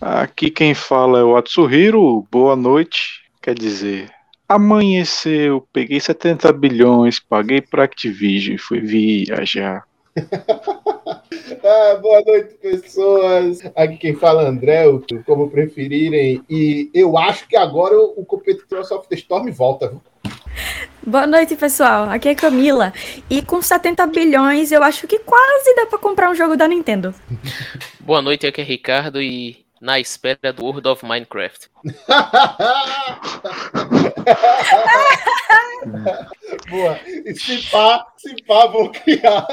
Aqui quem fala é o Atsuhiro. Boa noite. Quer dizer, amanheceu, peguei 70 bilhões, paguei para Activision e fui viajar. ah, boa noite, pessoas. Aqui quem fala é André, como preferirem. E eu acho que agora o competidor Soft Storm volta. Viu? Boa noite, pessoal. Aqui é Camila. E com 70 bilhões, eu acho que quase dá para comprar um jogo da Nintendo. Boa noite, aqui é Ricardo e na espera do World of Minecraft. Boa. E se pá, se pá, vou criar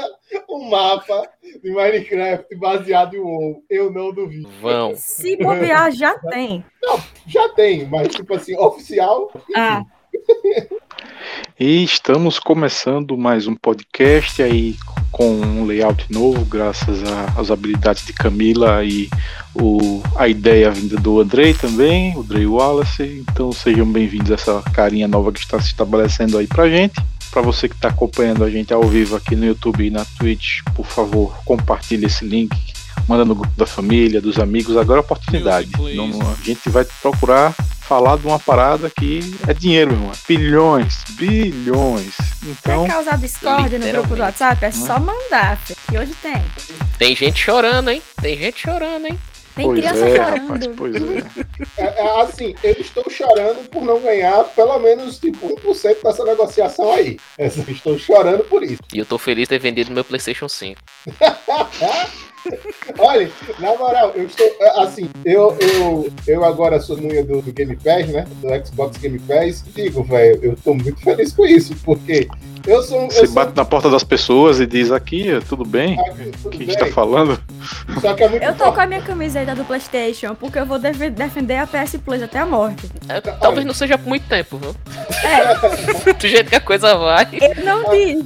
um mapa de Minecraft baseado em WoW. Eu não duvido. Vão. Se bobear, já tem. Não, já tem, mas tipo assim, oficial. Ah. E estamos começando mais um podcast aí com um layout novo, graças às habilidades de Camila e o, a ideia vinda do Andrei também, o Andrei Wallace. Então sejam bem-vindos a essa carinha nova que está se estabelecendo aí pra gente. Para você que está acompanhando a gente ao vivo aqui no YouTube e na Twitch, por favor, compartilhe esse link, manda no grupo da família, dos amigos. Agora é a oportunidade. Não, a gente vai procurar falar de uma parada que é dinheiro, meu irmão. Bilhões, bilhões. Então. Quer causar discórdia no grupo do WhatsApp? É só mandar, que hoje tem. Tem gente chorando, hein? Tem gente chorando, hein? Tem pois criança é, chorando. Rapaz, pois é. é. é. Assim, eu estou chorando por não ganhar pelo menos tipo 1% dessa negociação aí. Eu estou chorando por isso. E eu estou feliz de ter vendido meu PlayStation 5. Olha, na moral, eu estou. É, assim, eu, eu, eu agora sou nunha do, do Game Pass, né? Do Xbox Game Pass. Digo, velho, eu tô muito feliz com isso, porque eu sou. Você eu bate sou... na porta das pessoas e diz aqui, tudo bem? Aqui, tudo que a gente tá falando? Só que é muito eu tô com a minha camiseta do PlayStation, porque eu vou def defender a PS Plus até a morte. É, talvez não seja por muito tempo, viu? É. Do jeito que a coisa vai. Eu não vi.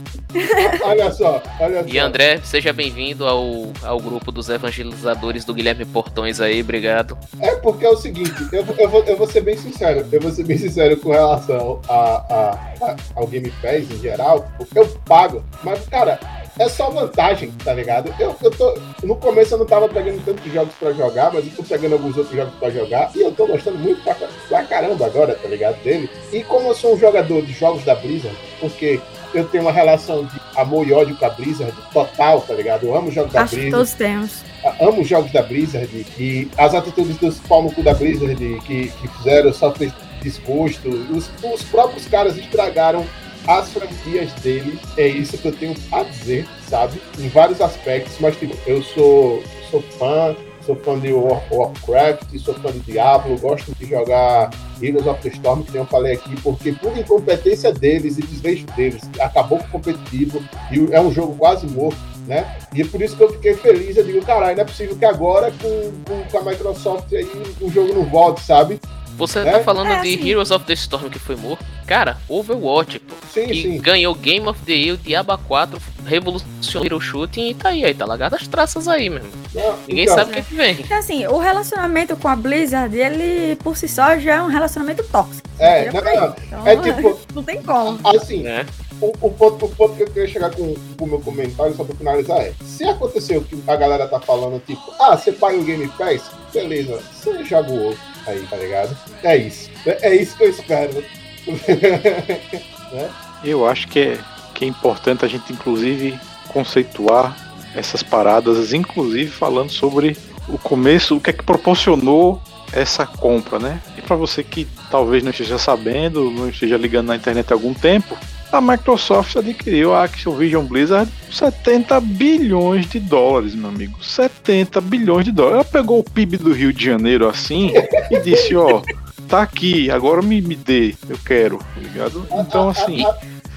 Olha só, olha só. E André, seja bem-vindo ao, ao grupo dos evangelizadores do Guilherme Portões aí, obrigado. É porque é o seguinte, eu, eu, vou, eu vou ser bem sincero, eu vou ser bem sincero com relação a, a, a ao Game Pass em geral, porque eu pago, mas, cara, é só vantagem, tá ligado? Eu, eu tô. No começo eu não tava pegando tantos jogos pra jogar, mas eu tô pegando alguns outros jogos pra jogar. E eu tô gostando muito pra, pra caramba agora, tá ligado? Dele. E como eu sou um jogador de jogos da Blizzard, porque eu tenho uma relação de amor e ódio com a Blizzard total, tá ligado? Eu amo jogos da Acho Blizzard. todos temos. Amo jogos da Blizzard e as atitudes dos cu da Blizzard que, que fizeram só fez desgosto. Os, os próprios caras estragaram as franquias dele. É isso que eu tenho a dizer, sabe? Em vários aspectos, mas tipo, eu sou, sou fã, sou fã de Warcraft, sou fã de Diablo, gosto de jogar Heroes of the Storm, que eu falei aqui, porque por incompetência deles e desleixo deles, acabou com o competitivo e é um jogo quase morto. Né? E é por isso que eu fiquei feliz. Eu digo, caralho, não é possível que agora com, com, com a Microsoft aí o jogo não volte, sabe? Você tá é? tá falando é, de sim. Heroes of the Storm que foi morto? Cara, Overwatch, pô. Sim, que sim. ganhou Game of the Year, Diaba 4, revolucionou o shooting e tá aí, aí tá lagado as traças aí mesmo. Não, Ninguém então, sabe o que, que vem. Então, assim, o relacionamento com a Blizzard, ele por si só já é um relacionamento tóxico. É, não, não, então, é tipo. Não tem como. Assim, é. O, o, ponto, o ponto que eu queria chegar com o meu comentário, só pra finalizar, é: se aconteceu o que a galera tá falando, tipo, ah, você paga o Game Pass, beleza, você joga o outro aí, tá ligado? É isso. É, isso que eu espero. né? Eu acho que é, que é importante a gente, inclusive, conceituar essas paradas, inclusive falando sobre o começo, o que é que proporcionou essa compra, né? E para você que talvez não esteja sabendo, não esteja ligando na internet há algum tempo, a Microsoft adquiriu a Activision Blizzard 70 bilhões de dólares, meu amigo. 70 bilhões de dólares. Ela pegou o PIB do Rio de Janeiro assim e disse, ó, tá aqui, agora me, me dê, eu quero, tá ligado? Então assim.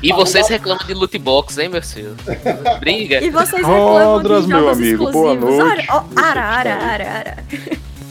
E vocês reclamam de loot box, hein, meu senhor? Briga. E vocês reclamam Rodras, de meu amigo, exclusivos. boa noite. Ara, ara, ara, ara.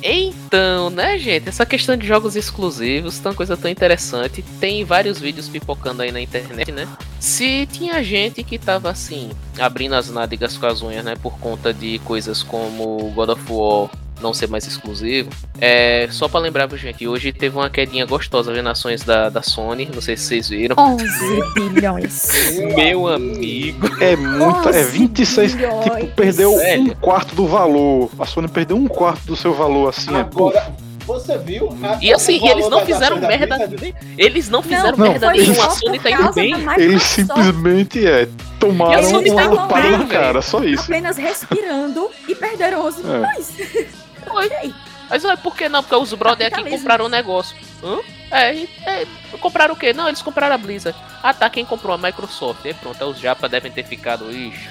Então, né, gente? Essa questão de jogos exclusivos, tão coisa tão interessante. Tem vários vídeos pipocando aí na internet, né? Se tinha gente que tava assim, abrindo as nádegas com as unhas, né? Por conta de coisas como God of War não ser mais exclusivo. É, só pra lembrar, gente, hoje teve uma quedinha gostosa vendo ações da, da Sony, não sei se vocês viram. 11 bilhões. Meu amigo. É muita, é 11 26. bilhões. Tipo, perdeu um Velho. quarto do valor. A Sony perdeu um quarto do seu valor, assim. É, Agora, você viu? E assim, eles não fizeram merda. Eles não fizeram Não, merda nenhuma. A Sony tá indo bem. eles simplesmente é, tomaram a Sony tá na cara, só isso. Apenas respirando e perderam 11 É. Foi. Mas ué, por que não? Porque os brother aqui compraram o negócio. Hã? É, e- é, compraram o quê? Não, eles compraram a Blizzard. Ah tá, quem comprou a Microsoft? E pronto, os japa devem ter ficado. Ixi.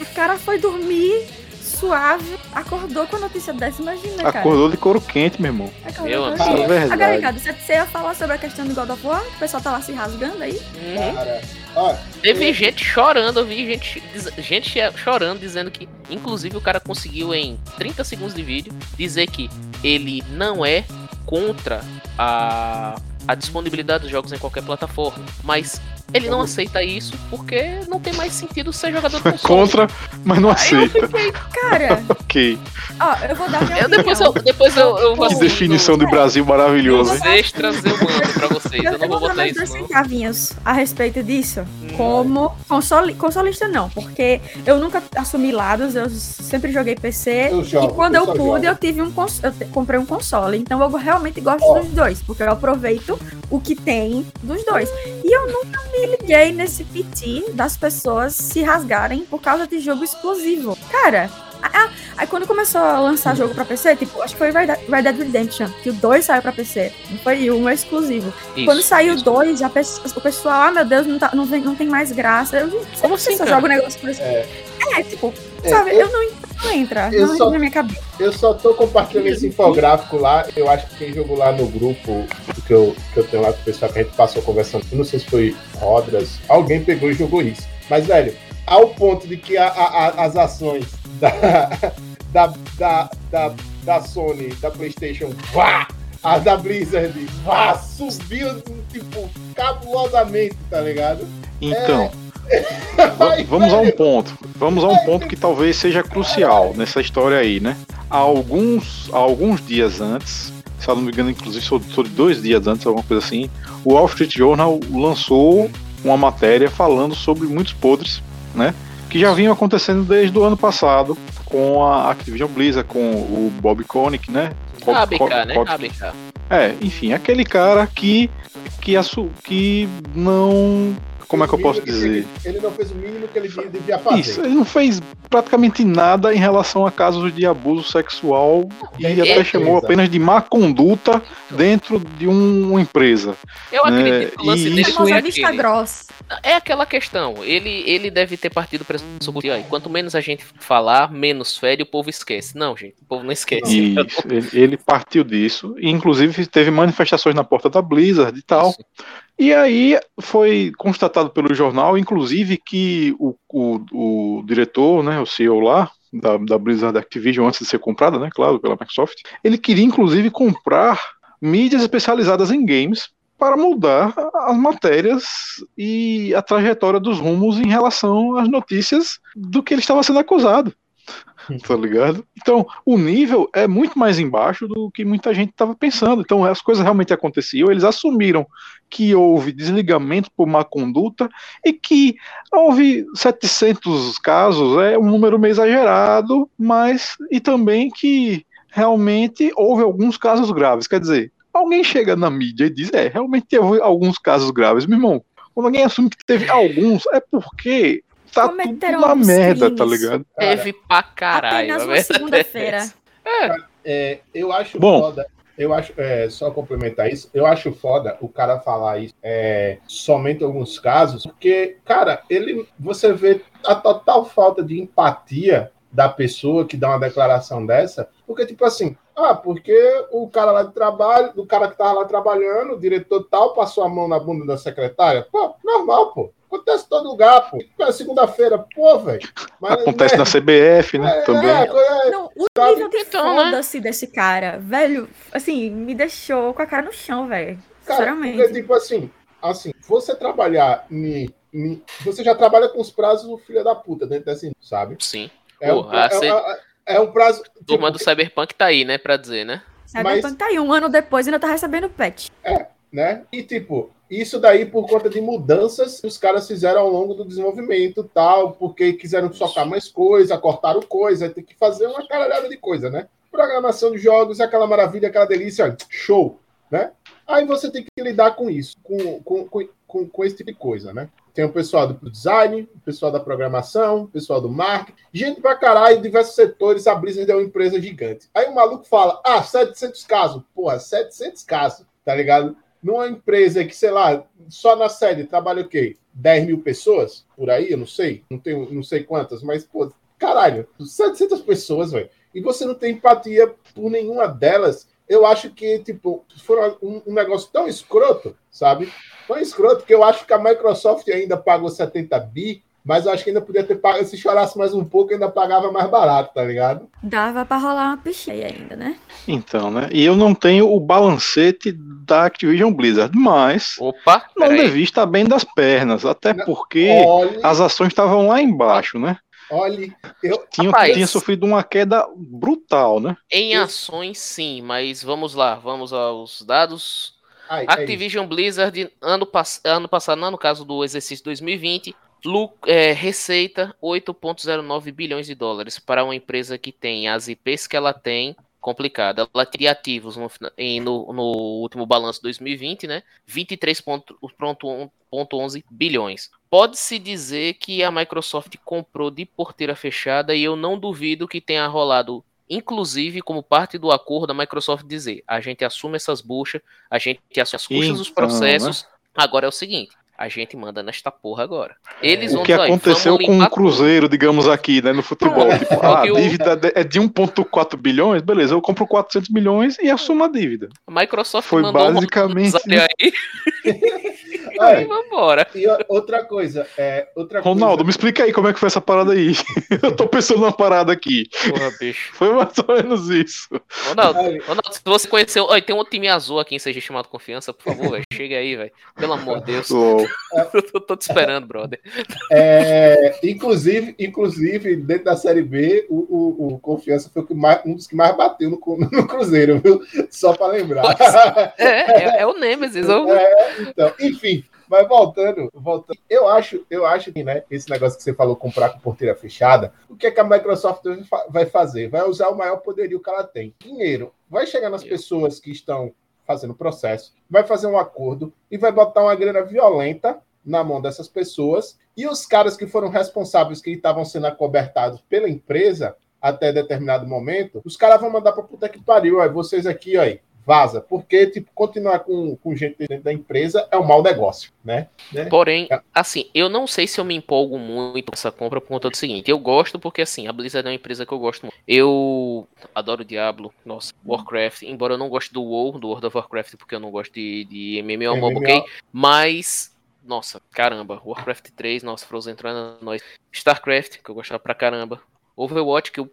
O cara foi dormir suave, acordou com a notícia dessa, imagina, cara. Acordou de couro quente, meu irmão. Acordou Meu amigo. notícia. É verdade. Agora, Ricardo, você, ia falar sobre a questão do God of War? O pessoal tá lá se rasgando aí? Uhum. Teve eu- gente chorando, eu vi gente, gente chorando, dizendo que, inclusive, o cara conseguiu em 30 segundos de vídeo dizer que ele não é contra a, a disponibilidade dos jogos em qualquer plataforma, mas ele não aceita isso porque não tem mais sentido ser jogador de console. Contra, mas não Aí eu aceita. fiquei, Cara, Ok. ó, eu vou dar minha eu, depois eu, depois eu, eu vou Que definição de é. Brasil maravilhoso, hein? Os extras eu mando pra vocês, eu Eu, não vou vou dar botar mais isso dois centavinhos a respeito disso. Hum. Como console, consolista não, porque eu nunca assumi lados, eu sempre joguei PC. Eu jogo, e quando eu pude, jogo. eu tive um cons- eu te- comprei um console. Então eu realmente gosto Ó. dos dois, porque eu aproveito o que tem dos dois. E eu nunca me liguei nesse piti das pessoas se rasgarem por causa de jogo exclusivo. Cara, a- a- aí quando começou a lançar jogo pra PC, tipo, acho que foi Red Dead Red Dead Redemption, que o 2 saiu pra PC. Não foi um é exclusivo. Isso, Quando saiu o isso. 2, já pe- o pessoal, ah meu Deus, não, tá- não, vem- não tem mais graça. Eu Como como assim, cara? jogo o negócio por isso. É. É, tipo, É, sabe, eu- eu, não, não entra, eu não só- entra na minha cabeça. Eu só tô compartilhando esse infográfico lá. Eu acho que quem jogou lá no grupo que eu, que eu tenho lá com o pessoal que a gente passou conversando, eu não sei se foi Rodras, alguém pegou e jogou isso. Mas, velho, ao ponto de que a- a- a- as ações da, da, da, da, da Sony, da PlayStation, vá! A da Blizzard, vá! Subiu, tipo, cabulosamente, tá ligado? Então, Ai, va- vamos a um ponto. Vamos a um ponto que talvez seja crucial nessa história aí, né? Há alguns, há alguns dias antes, se eu não me engano, inclusive sobre, dois dias antes, alguma coisa assim, o Wall Street Journal lançou uma matéria falando sobre muitos podres, né? Que já vinham acontecendo desde o ano passado com a Activision Blizzard, com o Bob Kotick, né? Bob ABK, né? ABK. É, enfim, aquele cara que que, que não como é que eu posso dizer? Ele, ele não fez o mínimo que ele devia fazer. Isso, ele não fez praticamente nada em relação a casos de abuso sexual e Tem até certeza. chamou apenas de má conduta dentro de um- uma empresa. Eu Né, acredito que o lance e dele isso Famosa vista aquele. grossa. É aquela questão. Ele, ele deve ter partido para pressuposto. Aí, quanto menos a gente falar, menos fere, o povo esquece. Não, gente, o povo não esquece. Isso, ele, ele partiu disso, e inclusive teve manifestações na porta da Blizzard e tal. E aí foi constatado pelo jornal, inclusive, que o, o, o diretor, né, o CEO lá, da, da Blizzard Activision, antes de ser comprada, né, claro, pela Microsoft, ele queria inclusive comprar mídias especializadas em games para mudar as matérias e a trajetória dos rumos em relação às notícias do que ele estava sendo acusado. Tá ligado? Então, o nível é muito mais embaixo do que muita gente estava pensando. Então, as coisas realmente aconteciam. Eles assumiram que houve desligamento por má conduta e que houve 700 casos, é um número meio exagerado, mas e também que realmente houve alguns casos graves. Quer dizer, alguém chega na mídia e diz: é, realmente teve alguns casos graves. Meu irmão, quando alguém assume que teve alguns, é porque tá tudo Cometeram na merda, tá crimes. ligado? Cara, Teve pra caralho. Apenas uma é segunda-feira. É, É, eu acho Bom. foda. Eu acho, é, só complementar isso, eu acho foda o cara falar isso é, somente em alguns casos, porque, cara, ele você vê a total falta de empatia da pessoa que dá uma declaração dessa, porque, tipo assim, ah, porque o cara lá de trabalho, o cara que tava lá trabalhando, o diretor tal, passou a mão na bunda da secretária. Pô, normal, pô. Acontece em todo lugar, pô. É segunda-feira, pô, velho. Acontece né, na CBF, né? é, também. é, é, Não, o Sabe? nível de Então, né? foda-se desse cara, velho, assim, me deixou com a cara no chão, velho. Cara, Sinceramente. porque, tipo assim, assim, você trabalhar em, em- Você já trabalha com os prazos do filho da puta dentro desse, sabe? sim. É, Porra, é- cê- é- É um prazo. Turma do Cyberpunk tá aí, né? Pra dizer, né? Cyberpunk Mas- tá aí, um ano depois ainda tá recebendo patch. né? E tipo, isso daí por conta de mudanças que os caras fizeram ao longo do desenvolvimento tal, porque quiseram socar mais coisa, cortaram coisa, tem que fazer uma caralhada de coisa, né? Programação de jogos, aquela maravilha, aquela delícia, show, né? Aí você tem que lidar com isso, com, com, com, com, com esse tipo de coisa, né? Tem o pessoal do design, o pessoal da programação, o pessoal do marketing, gente pra caralho, diversos setores, a Blizzard é uma empresa gigante. Aí o maluco fala, ah, 700 casos. Porra, 700 casos, tá ligado? Numa empresa que, sei lá, só na sede trabalha o quê? 10 mil pessoas? Por aí, eu não sei. Não tenho, não sei quantas, mas, pô, caralho, 700 pessoas, velho. E você não tem empatia por nenhuma delas. Eu acho que, tipo, foi um, um negócio tão escroto, sabe? Tão escroto que eu acho que a Microsoft ainda pagou 70 bi, mas eu acho que ainda podia ter pago. Se chorasse mais um pouco, ainda pagava mais barato, tá ligado? Dava pra rolar uma picheia ainda, né? Então, né? E eu não tenho o balancete da Activision Blizzard, mas Opa, não devia estar bem das pernas, até Não, porque Olhe, as ações estavam lá embaixo, né? olhe. Eu, Tinha, Rapaz. tinha sofrido uma queda brutal, né? Em Eu- ações, sim, mas vamos lá, vamos aos dados. ai, é. Activision Blizzard, ano, pass ano passado, não, no caso do exercício 2020, lu- é, receita 8,09 bilhões de dólares para uma empresa que tem as IPs que ela tem complicada. Ela teria ativos no, em- no, no último balanço 2020, né? 23,11 bilhões. Pode-se dizer que a Microsoft comprou de porteira fechada e eu não duvido que tenha rolado, inclusive como parte do acordo, a Microsoft dizer: a gente assume essas buchas, a gente assume as custas dos Então, processos. Agora é o seguinte. A gente manda nesta porra agora. Eles O que dizer, "Ó, aconteceu com o Cruzeiro, digamos aqui, né, no futebol. Tipo, É o ah, a dívida de- é de 1,4 bilhões, beleza, eu compro 400 milhões e assumo a dívida. A Microsoft Foi mandou um basicamente aí Ai, vambora. e outra coisa, é, outra Ronaldo, coisa, me explica aí como é que foi essa parada aí. eu tô pensando numa parada aqui. Porra, bicho. Foi mais ou menos isso. Ronaldo, Ronaldo, se você conheceu. Olha, tem um time azul aqui em seja chamado confiança, por favor. Chega aí, velho. Pelo amor de Deus. Lol. Eu tô te esperando, brother. É, inclusive, inclusive, dentro da Série B, o, o, o Confiança foi o mais- um dos que mais bateu no, no Cruzeiro, viu? Só para lembrar. É, é, é o Nemesis. eu- É, então, enfim, mas voltando, voltando, eu acho, eu acho que, né, esse negócio que você falou, comprar com porteira fechada, o que é que a Microsoft vai fazer? Vai usar o maior poderio que ela tem. Dinheiro. Vai chegar nas pessoas que estão fazendo processo, vai fazer um acordo e vai botar uma grana violenta na mão dessas pessoas. E os caras que foram responsáveis que estavam sendo acobertados pela empresa até determinado momento, os caras vão mandar pra puta que pariu, aí vocês aqui, aí, vaza, porque tipo continuar com, com gente dentro da empresa é um mau negócio, né? Porém, É. assim, eu não sei se eu me empolgo muito com essa compra por conta do seguinte. Eu gosto porque, assim, a Blizzard é uma empresa que eu gosto muito. Eu adoro Diablo, nossa, Warcraft. Embora eu não goste do WoW, do World of Warcraft, porque eu não gosto de, de MMO, MOBA, ok? Mas, nossa, caramba, Warcraft 3, nossa, Frozen entrando nós. StarCraft, que eu gostava pra caramba. Overwatch, que eu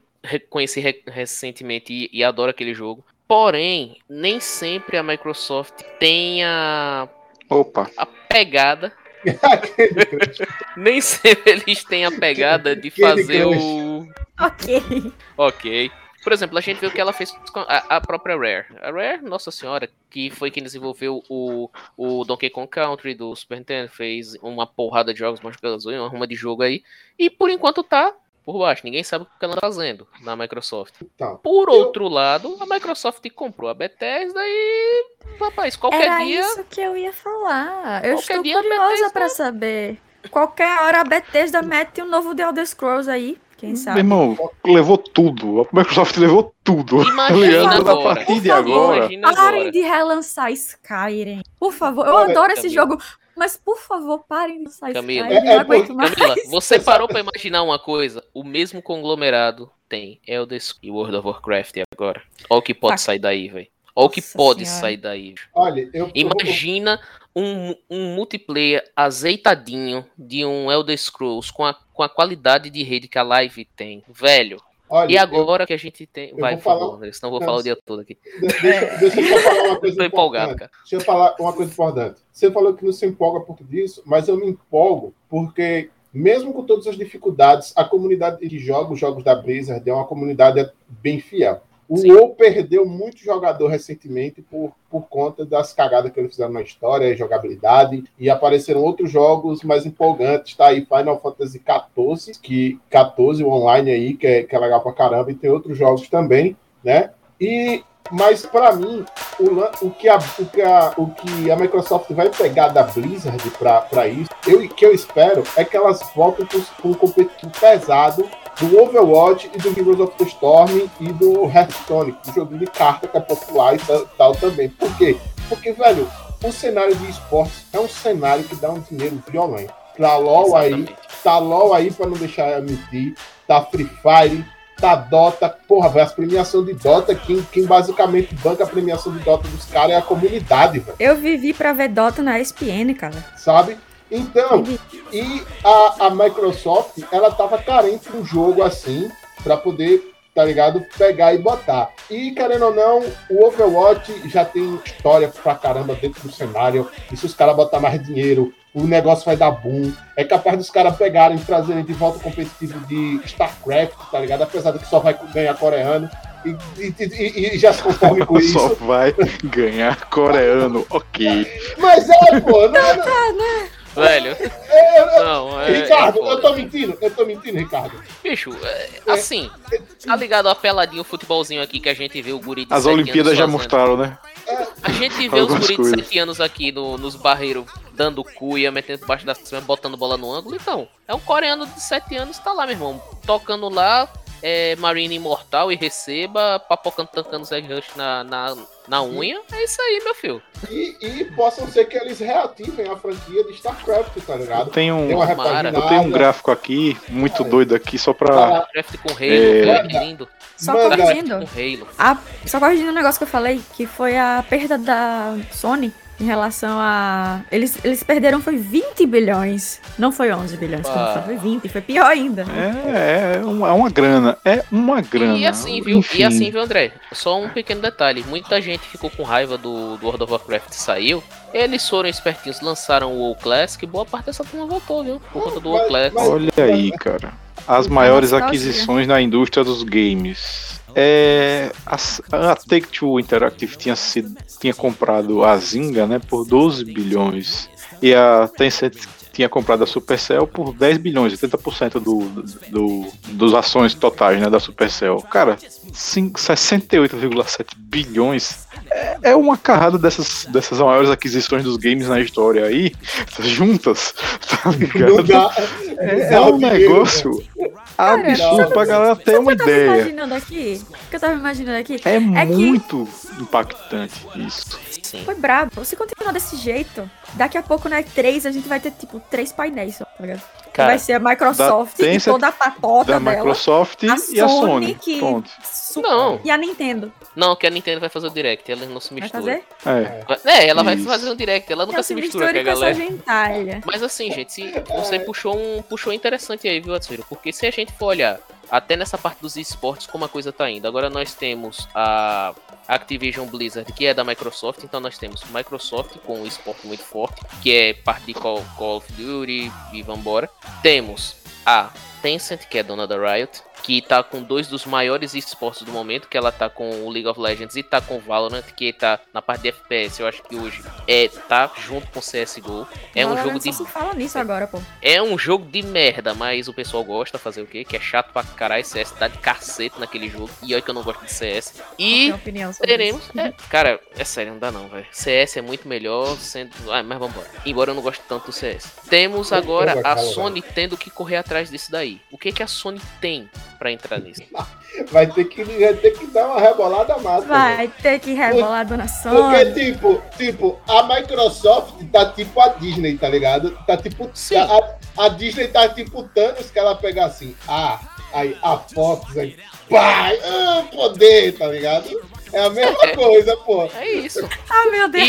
conheci re- recentemente e, e adoro aquele jogo. Porém, nem sempre a Microsoft tem a, Opa. a pegada. Nem sempre eles têm a pegada de fazer o. Ok. Ok. Por exemplo, a gente viu o que ela fez com a, a própria Rare. A Rare, nossa senhora, que foi quem desenvolveu o, o Donkey Kong Country do Super Nintendo, fez uma porrada de jogos, uma ruma de jogo aí. E por enquanto tá por baixo. Ninguém sabe o que ela tá fazendo na Microsoft. Então, Por Eu- outro lado, a Microsoft comprou a Bethesda e, rapaz, qualquer Era dia isso que eu ia falar. Eu Qualquer estou curiosa Bethesda- pra saber. Qualquer hora a Bethesda mete um novo The Elder Scrolls aí. Quem Meu sabe? irmão, levou tudo. A Microsoft levou tudo. Imagina Leandro, a agora. partir de agora. Parem agora. de relançar Skyrim. Por favor. Eu Olha, adoro esse Camila. jogo. Mas, por favor, parem de lançar Camila. Skyrim. É- é. Camila, você parou pra imaginar uma coisa? O mesmo conglomerado tem Elder Scrolls e World of Warcraft agora. Olha o que pode Tá. sair daí, velho. Olha o que Nossa pode Senhora. sair daí. olha, eu Imagina um, um multiplayer azeitadinho de um Elder Scrolls com a, com a qualidade de rede que a Live tem. Velho. Olha, E agora que a gente tem. Vai, por falar- favor, André, senão eu vou Não, falar o dia todo aqui. eu- de- deixa, deixa eu falar uma coisa Tô empolgado, importante. cara. Deixa eu falar uma coisa importante. Você falou que não se empolga por disso, mas eu me empolgo porque mesmo com todas as dificuldades, a comunidade de jogos, jogos da Blizzard, é uma comunidade bem fiel. O Sim. Perdeu muito jogador recentemente por, por conta das cagadas que eles fizeram na história, jogabilidade, e apareceram outros jogos mais empolgantes. Tá aí Final Fantasy XIV, que 14 o online aí, que é, que é legal pra caramba, e tem outros jogos também, né? E mas para mim, o, o, que a, o, que a, o que a Microsoft vai pegar da Blizzard para isso, eu que eu espero é que elas voltem com um competitivo pesado do Overwatch e do Heroes of the Storm e do Hearthstone, o jogo de carta que é popular e tal também. Por quê? Porque, velho, o cenário de esportes é um cenário que dá um dinheiro violento. Tá LOL aí, tá LOL aí pra não deixar eu mentir, tá Free Fire, tá Dota, porra, velho, as premiações de Dota, quem, quem basicamente banca a premiação de Dota dos caras é a comunidade, velho. Eu vivi pra ver Dota na ESPN, cara. Sabe? Então, e a, a Microsoft, ela tava carente de um jogo assim, para poder, tá ligado, pegar e botar. E, querendo ou não, o Overwatch já tem história pra caramba dentro do cenário, e se os caras botar mais dinheiro, o negócio vai dar boom. É capaz dos caras pegarem e trazerem de volta o competitivo de StarCraft, tá ligado? Apesar de que só vai ganhar coreano. E, e, e, e, já se conforme com isso. Só vai ganhar coreano, ok. Mas é, pô, não, é, não. Velho. É, é, não, é, Ricardo, é eu tô mentindo, eu tô mentindo, Ricardo. Bicho, é, assim, tá ligado a peladinho futebolzinho aqui que a gente vê o guri de As Olimpíadas já mostraram, né? A gente vê os guris de 7 anos aqui no, nos barreiros dando cuia, metendo baixo da cima, botando bola no ângulo. Então, é um coreano de 7 anos, tá lá, meu irmão, tocando lá, é, Marine Imortal e receba, papocando, tancando Zé Rush na, na, na unha. É isso aí, meu filho. E, e possam ser que eles reativem a franquia de StarCraft, tá ligado? Eu tenho um, eu tenho um gráfico aqui, muito doido aqui, só pra. StarCraft com Halo, é... lindo. Só corrigindo. A, só corrigindo o negócio que eu falei, que foi a perda da Sony em relação a. Eles, eles perderam foi 20 bilhões. Não foi 11 bilhões, ah. foi 20, foi pior ainda. É, é uma, é uma grana. É uma grana. E assim, viu? Enfim. E assim, viu, André? Só um pequeno detalhe. Muita gente ficou com raiva do, do World of Warcraft saiu. Eles foram espertinhos, lançaram o WoW Classic, boa parte dessa turma voltou, viu? Por conta do WoW Classic. Olha aí, cara. As maiores aquisições na indústria dos games é, a, a Take-Two Interactive tinha, sido, tinha comprado a Zynga né, por 12 bilhões e a Tencent tinha comprado a Supercell por 10 bilhões, 80% do, do, dos ações totais né, da Supercell. Cara, 68,7 bilhões é, é uma carrada dessas, dessas maiores aquisições dos games na história aí, juntas, tá ligado? É, é um negócio absurdo pra galera ter uma ideia. Imaginando aqui, o que eu tava imaginando aqui é, é muito que... impactante isso. Sim. Foi brabo. Se continuar desse jeito, daqui a pouco, né, três, a gente vai ter, tipo, três painéis só, tá ligado? Cara, vai ser a Microsoft e toda a patota da dela. Microsoft a e Sony, a Sony. Que... Pronto. Não. E a Nintendo. Não, que a Nintendo vai fazer o direct, ela não se mistura. Vai fazer? É, é ela vai fazer um direct, ela nunca se, se mistura com a galera. Gentalha. Mas assim, gente, se você puxou um puxou interessante aí, viu, Atsviro? Porque se a gente for olhar até nessa parte dos esportes como a coisa tá indo. Agora nós temos a Activision Blizzard, que é da Microsoft, então nós temos Microsoft com o esporte muito forte, que é parte de Call, Call of Duty e vambora. Temos a Tencent, que é dona da Riot, que tá com dois dos maiores esportes do momento, que ela tá com o League of Legends e tá com o Valorant, que tá na parte de FPS, eu acho que hoje é tá junto com o CS:GO. É um jogo de se fala nisso agora, pô. É um jogo de merda, mas o pessoal gosta de fazer o quê? Que é chato pra caralho, CS dá de cacete naquele jogo. E olha que eu não gosto de CS. E teremos, é, cara, é sério, não dá não, velho. CS é muito melhor sendo, ah, mas vamos embora. Embora eu não goste tanto do CS. Temos agora a Sony tendo que correr atrás disso daí. O que que a Sony tem para entrar nisso. Vai ter, que, vai ter que dar uma rebolada massa. Vai né? ter que rebolar Dona Sony. Porque, tipo, tipo, a Microsoft tá tipo a Disney, tá ligado? Tá tipo. A, a, Disney tá tipo Thanos que ela pega assim. Ah, aí a Fox aí. Pai, ah, poder, tá ligado? É a mesma é, coisa, pô. É isso. Ah, meu Deus.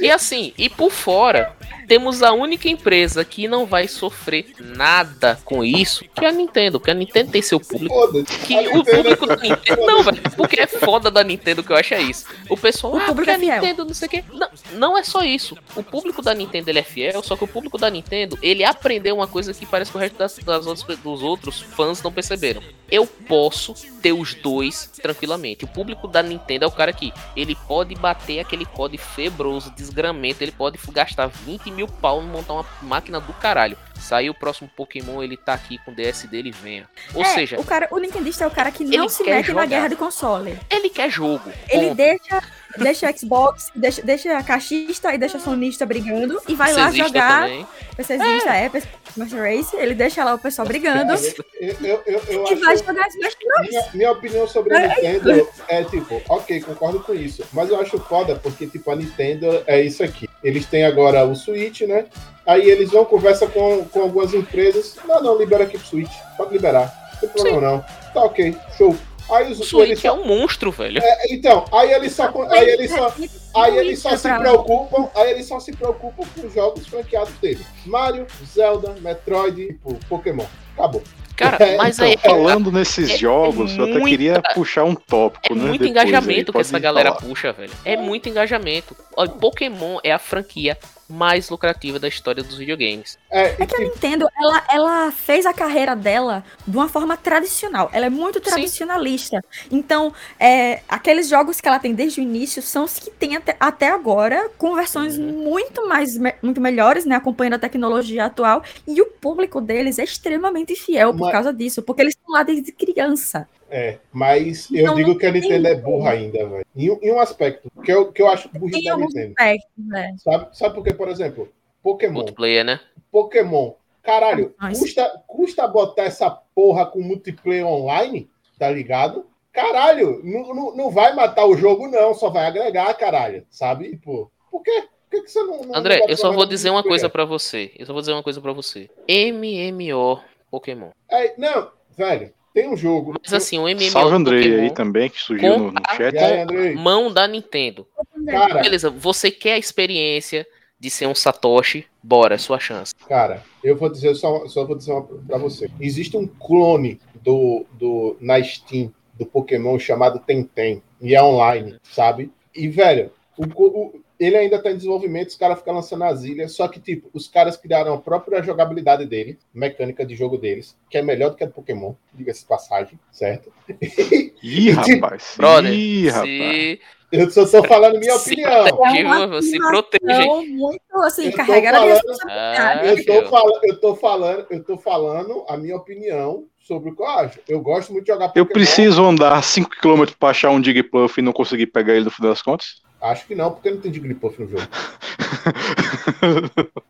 E, e assim, e por fora, temos a única empresa que não vai sofrer nada com isso, que é a Nintendo, porque a Nintendo tem seu público. Foda-se. Que A o Nintendo- público da Nintendo. Não, velho. Porque é foda da Nintendo que eu acho é isso. O pessoal. O ah, público porque a é fiel. Nintendo, não sei o quê. Não, não é só isso. O público da Nintendo ele é fiel, só que o público da Nintendo ele aprendeu uma coisa que parece que o resto das, das outras, dos outros fãs não perceberam. Eu posso ter os dois tranquilamente. O público da Nintendo é o cara que ele pode bater aquele código febroso, desgramento, ele pode gastar 20 mil pau montar uma máquina do caralho. Saiu o próximo Pokémon, ele tá aqui com o DS dele, venha. Ou É, seja, o, cara, o Nintendista é o cara que não se mete na jogar. guerra de console. ele quer jogo. Ele ponto. deixa, deixa Xbox, deixa, deixa a caixista e deixa a sonista brigando e vai lá Cesista jogar. também. PCzista, é, PC Master Race, ele deixa lá o pessoal brigando Eu, eu, eu, eu e vai acho. jogar Smash Bros. Minha, minha opinião sobre a Nintendo é tipo, ok, concordo com isso. Mas eu acho foda porque, tipo, a Nintendo é isso aqui. Eles têm agora o Switch, né? Aí eles vão, conversa com, com algumas empresas. Não, não, libera aqui pro Switch. Pode liberar. Não tem problema não. Tá ok, show. Aí os O Switch só, é um monstro, velho. é, Então, aí eles só. Aí eles só. Aí eles só é se preocupam, aí eles só se preocupam com os jogos franqueados dele. Mario, Zelda, Metroid, tipo, Pokémon. Acabou. Cara, É, mas então, aí Falando nesses é jogos, eu até muita- queria puxar um tópico, é né? muito depois aí, engajamento que essa galera falar. puxa, velho. É muito engajamento. Olha, Pokémon é a franquia mais lucrativa da história dos videogames. É, É que a Nintendo, ela, ela fez a carreira dela de uma forma tradicional. Ela é muito tradicionalista. Então, é, aqueles jogos que ela tem desde o início são os que tem até, até agora, com versões Uhum. muito mais muito melhores, né? Acompanhando a tecnologia atual. E o público deles é extremamente fiel por Mas- causa disso, porque eles estão lá desde criança. É, mas eu digo que a tem Nintendo é burra ainda, velho. Em, um- em um aspecto, que eu, que eu acho burrice Tem da Nintendo. aspectos, né? Sabe, sabe por quê? Por exemplo, Pokémon. Multiplayer, né? Pokémon. Caralho, Nossa. custa, custa botar essa porra com multiplayer online, tá ligado? Caralho, não, não, não vai matar o jogo, não, só vai agregar, caralho, sabe? Tipo, por quê? Por que, que você não. não André, eu só vou dizer uma coisa pra você. Eu só vou dizer uma coisa pra você. MMO Pokémon. É, não, velho, tem um jogo. Mas assim, o MMO Salve Andrei Pokémon, aí também, que surgiu no, no com- chat. Aí, Andrei? mão da Nintendo. Cara, Beleza, você quer a experiência de ser um Satoshi? Bora, é sua chance. Cara, eu vou dizer só, só vou dizer uma pra você. Existe um clone do, do na Steam do Pokémon chamado Tenten e é online, sabe? E velho, o, o- ele ainda tá em desenvolvimento, os caras ficam lançando as ilhas, só que tipo, os caras criaram a própria jogabilidade dele, mecânica de jogo deles, que é melhor do que a do Pokémon, diga-se de passagem, certo? Ih, rapaz. Brother, Ih, rapaz. se, Eu só tô falando minha se opinião. protege, É se protege. muito assim, Eu falando-. Ah, Eu meu. falando, eu, tô falando, eu tô falando a minha opinião sobre o que eu acho. Eu gosto muito de jogar Eu Pokémon. preciso andar 5km pra achar um Jigglypuff e não conseguir pegar ele no final das contas? Acho que não, porque não tem Jigglypuff no jogo.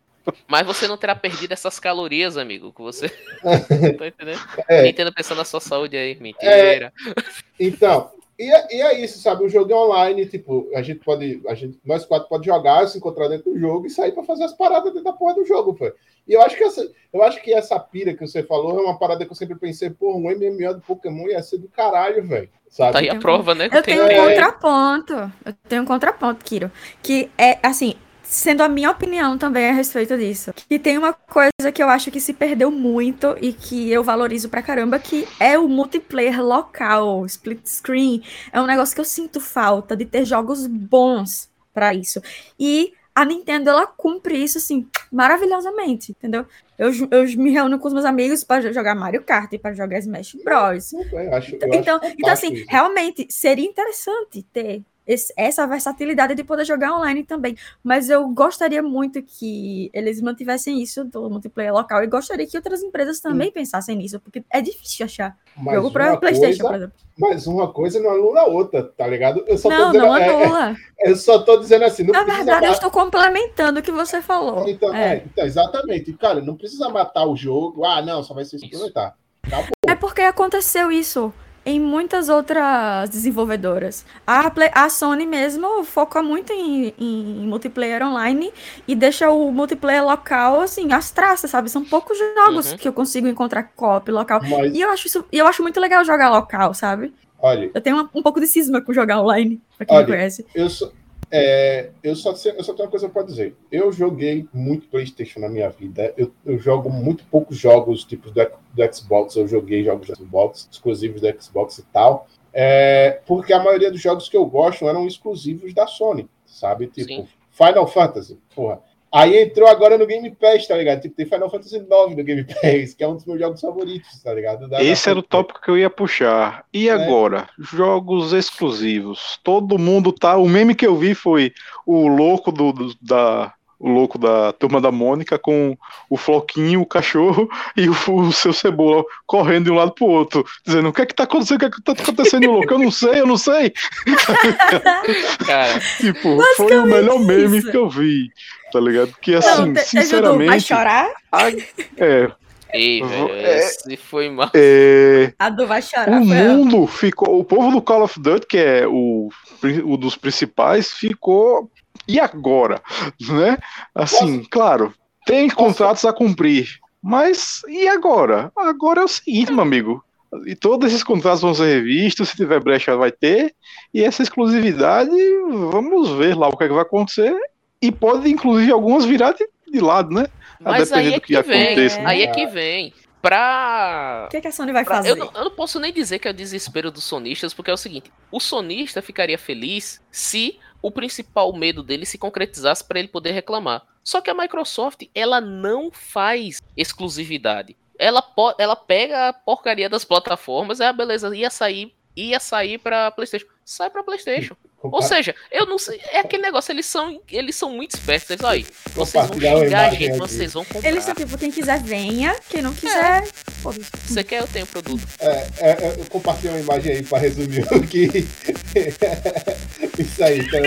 Mas você não terá perdido essas calorias, amigo, que você. tá entendendo? É. Nintendo pensando na sua saúde aí. Mentira. Então, e é, e é isso, sabe? O jogo é online, tipo, a gente pode. A gente, nós quatro pode jogar, se encontrar dentro do jogo e sair pra fazer as paradas dentro da porra do jogo, pô. E eu acho que essa, eu acho que essa pira que você falou é uma parada que eu sempre pensei, pô, um MMO do Pokémon ia ser do caralho, velho. Sabe? Tá aí a prova, né? Eu tenho um É. contraponto. Eu tenho um contraponto, Kiro. Que é, assim, sendo a minha opinião também a respeito disso. Que tem uma coisa que eu acho que se perdeu muito e que eu valorizo pra caramba, que é o multiplayer local, split screen. É um negócio que eu sinto falta de ter jogos bons pra isso. E a Nintendo, ela cumpre isso, assim, maravilhosamente, entendeu? Eu, eu me reúno com os meus amigos pra jogar Mario Kart e pra jogar Smash Bros. Eu acho, eu Então, acho então assim, isso. realmente seria interessante ter esse- essa versatilidade de poder jogar online também. Mas eu gostaria muito que eles mantivessem isso do multiplayer local e gostaria que outras empresas também pensassem nisso, porque é difícil achar Mas jogo para uma PlayStation, coisa- por exemplo. Mas uma coisa não anula a outra, tá ligado? Eu só tô Não, dizendo, não é- é- anula. eu só tô dizendo assim, não Na verdade, eu ma- estou complementando o que você falou. Então, É. é, então, exatamente. Cara, não precisa matar o jogo. Ah, não, só vai ser suplementar. Acabou. É porque aconteceu isso em muitas outras desenvolvedoras. A, Play- a Sony mesmo foca muito em, em multiplayer online e deixa o multiplayer local, assim, as traças, sabe? São poucos jogos Uhum. que eu consigo encontrar co-op local. Mas, E eu acho isso, e eu acho muito legal jogar local, sabe? olha, Eu tenho uma- um pouco de cisma com jogar online, pra quem Olha, não conhece. eu sou. É, eu, só, eu só tenho uma coisa para dizer. Eu joguei muito PlayStation na minha vida. Eu, eu jogo muito poucos jogos, tipo do, do, Xbox. Eu joguei jogos do Xbox, exclusivos do Xbox e tal. É, porque a maioria dos jogos que eu gosto eram exclusivos da Sony, sabe? Tipo, Sim. Final Fantasy, porra. Aí entrou agora no Game Pass, tá ligado? Tipo, tem Final Fantasy IX no Game Pass, que é um dos meus jogos favoritos, tá ligado? Da, Esse da era o tópico que eu ia puxar. E é. agora? Jogos exclusivos. Todo mundo tá. O meme que eu vi foi o louco do, do da, o louco da turma da Mônica com o Floquinho, o cachorro e o, o, seu Cebola correndo de um lado pro outro, dizendo: O que é que tá acontecendo? O que é que tá acontecendo, louco? Eu não sei, eu não sei. Cara, tipo, foi o melhor meme isso. que eu vi, tá ligado? Que assim, não, sinceramente. Vai chorar? A, é. Ei, velho, é, esse foi mal. É, a do vai chorar. O mundo ficou. O povo do Call of Duty, que é o, o dos principais, ficou e agora? Né? Assim, Nossa. claro, tem contratos a cumprir. Mas e agora? Agora é o seguinte, meu amigo. E todos esses contratos vão ser revistos, se tiver brecha vai ter. E essa exclusividade, vamos ver lá o que, é que vai acontecer. E pode, inclusive, algumas virar de, de lado, né? Mas aí é que, que vem. Aconteça, né? Aí é que vem pra. O que, é que a Sony vai pra... fazer? Eu não, eu não, posso nem dizer que é o desespero dos sonistas, porque é o seguinte: o sonista ficaria feliz se o principal medo dele se concretizasse para ele poder reclamar. Só que a Microsoft, ela não faz exclusividade. Ela, ela pega a porcaria das plataformas, é a beleza, ia sair, ia sair para PlayStation. Sai para PlayStation. Ou seja, eu não sei. É aquele negócio, eles são, eles são muito espertos. Eles, olha, vocês vão xingar a gente, aqui. vocês vão comprar. Eles são tipo, quem quiser venha, quem não quiser. É. Você quer, eu tenho o produto. É, é, é, eu compartilhei uma imagem aí pra resumir o que. isso aí, então.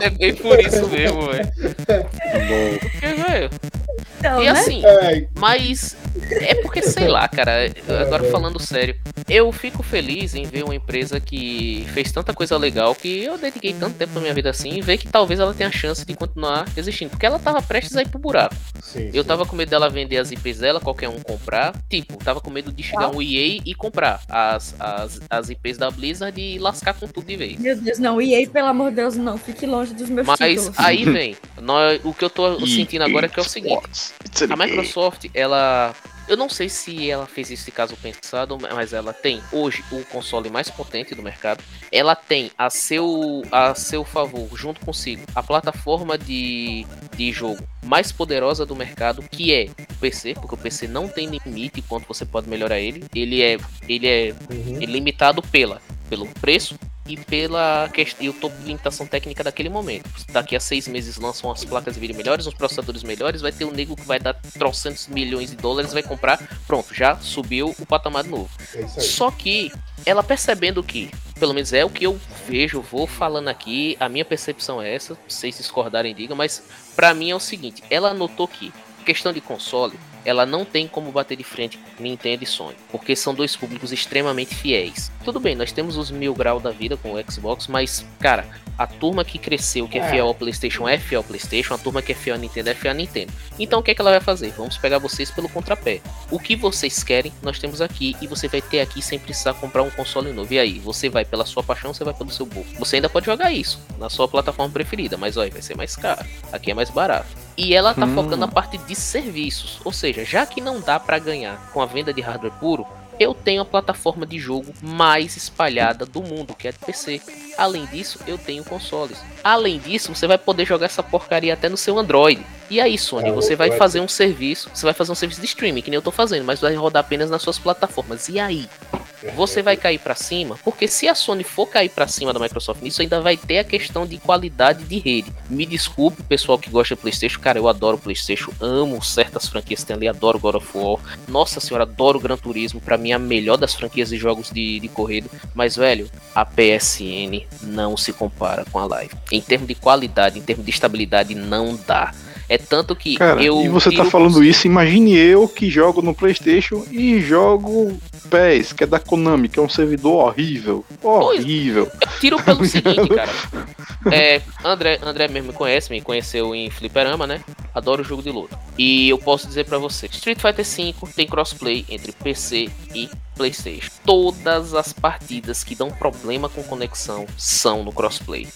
é bem por isso mesmo, velho. Porque, velho. Então, e né? assim, né? mas é porque, sei lá, cara, agora falando sério, eu fico feliz em ver uma empresa que fez tanta coisa legal que eu dediquei tanto tempo na minha vida assim e ver que talvez ela tenha chance de continuar existindo. Porque ela tava prestes a ir pro buraco. Sim, eu sim. tava com medo dela vender as IPs dela, qualquer um comprar. Tipo, tava com medo de chegar ah. um EA e comprar as, as, as IPs da Blizzard e lascar com tudo de vez. Meu Deus, não, EA, pelo amor de Deus, não, fique longe dos meus Mas títulos. aí vem, nós, o que eu tô sentindo agora é que é o seguinte: a Microsoft, ela eu não sei se ela fez isso de caso pensado, mas ela tem hoje o console mais potente do mercado. Ela tem a seu, a seu favor, junto consigo, a plataforma de, de jogo mais poderosa do mercado, que é o PC, porque o PC não tem limite quanto você pode melhorar ele. Ele é, ele é uhum. limitado pela, pelo preço e pela questão, eu tô limitação técnica daquele momento. Daqui a seis meses lançam as placas de vídeo melhores, os processadores melhores, vai ter um nego que vai dar trocentos milhões de dólares, vai comprar, pronto, já subiu o patamar de novo. É Só que ela percebendo que, pelo menos é o que eu vejo, vou falando aqui, a minha percepção é essa, vocês discordarem digam, mas para mim é o seguinte, ela notou que questão de console, ela não tem como bater de frente com Nintendo e Sony, porque são dois públicos extremamente fiéis. Tudo bem, nós temos os mil graus da vida com o Xbox, mas, cara, a turma que cresceu, que é, é fiel ao PlayStation, é fiel ao PlayStation, a turma que é fiel à Nintendo é fiel à Nintendo. Então o que, é que ela vai fazer? Vamos pegar vocês pelo contrapé. O que vocês querem, nós temos aqui e você vai ter aqui sem precisar comprar um console novo. E aí, você vai pela sua paixão, você vai pelo seu bolso. Você ainda pode jogar isso na sua plataforma preferida, mas olha, vai ser mais caro. Aqui é mais barato. E ela tá hum. focando na parte de serviços, ou seja, já que não dá para ganhar com a venda de hardware puro, eu tenho a plataforma de jogo mais espalhada do mundo, que é de PC. Além disso, eu tenho consoles. Além disso, você vai poder jogar essa porcaria até no seu Android. E aí, Sony, é, você vai fazer um serviço, você vai fazer um serviço de streaming, que nem eu tô fazendo, mas vai rodar apenas nas suas plataformas. E aí? você vai cair para cima, porque se a Sony for cair para cima da Microsoft nisso, ainda vai ter a questão de qualidade de rede. Me desculpe, pessoal que gosta de PlayStation, cara, eu adoro PlayStation, amo certas franquias que tem ali, adoro God of War. Nossa senhora, adoro Gran Turismo, para mim é a melhor das franquias de jogos de, de corrida. Mas, velho, a PSN não se compara com a Live. Em termos de qualidade, em termos de estabilidade, não dá. É tanto que Cara, eu. E você tá falando isso, imagine eu que jogo no PlayStation e jogo PES, que é da Konami, que é um servidor horrível. Horrível. Eu tiro pelo seguinte, cara. É, André, André mesmo me conhece, me conheceu em Fliperama, né? Adoro o jogo de luta. E eu posso dizer para você: Street Fighter V tem crossplay entre PC e PlayStation. Todas as partidas que dão problema com conexão são no crossplay.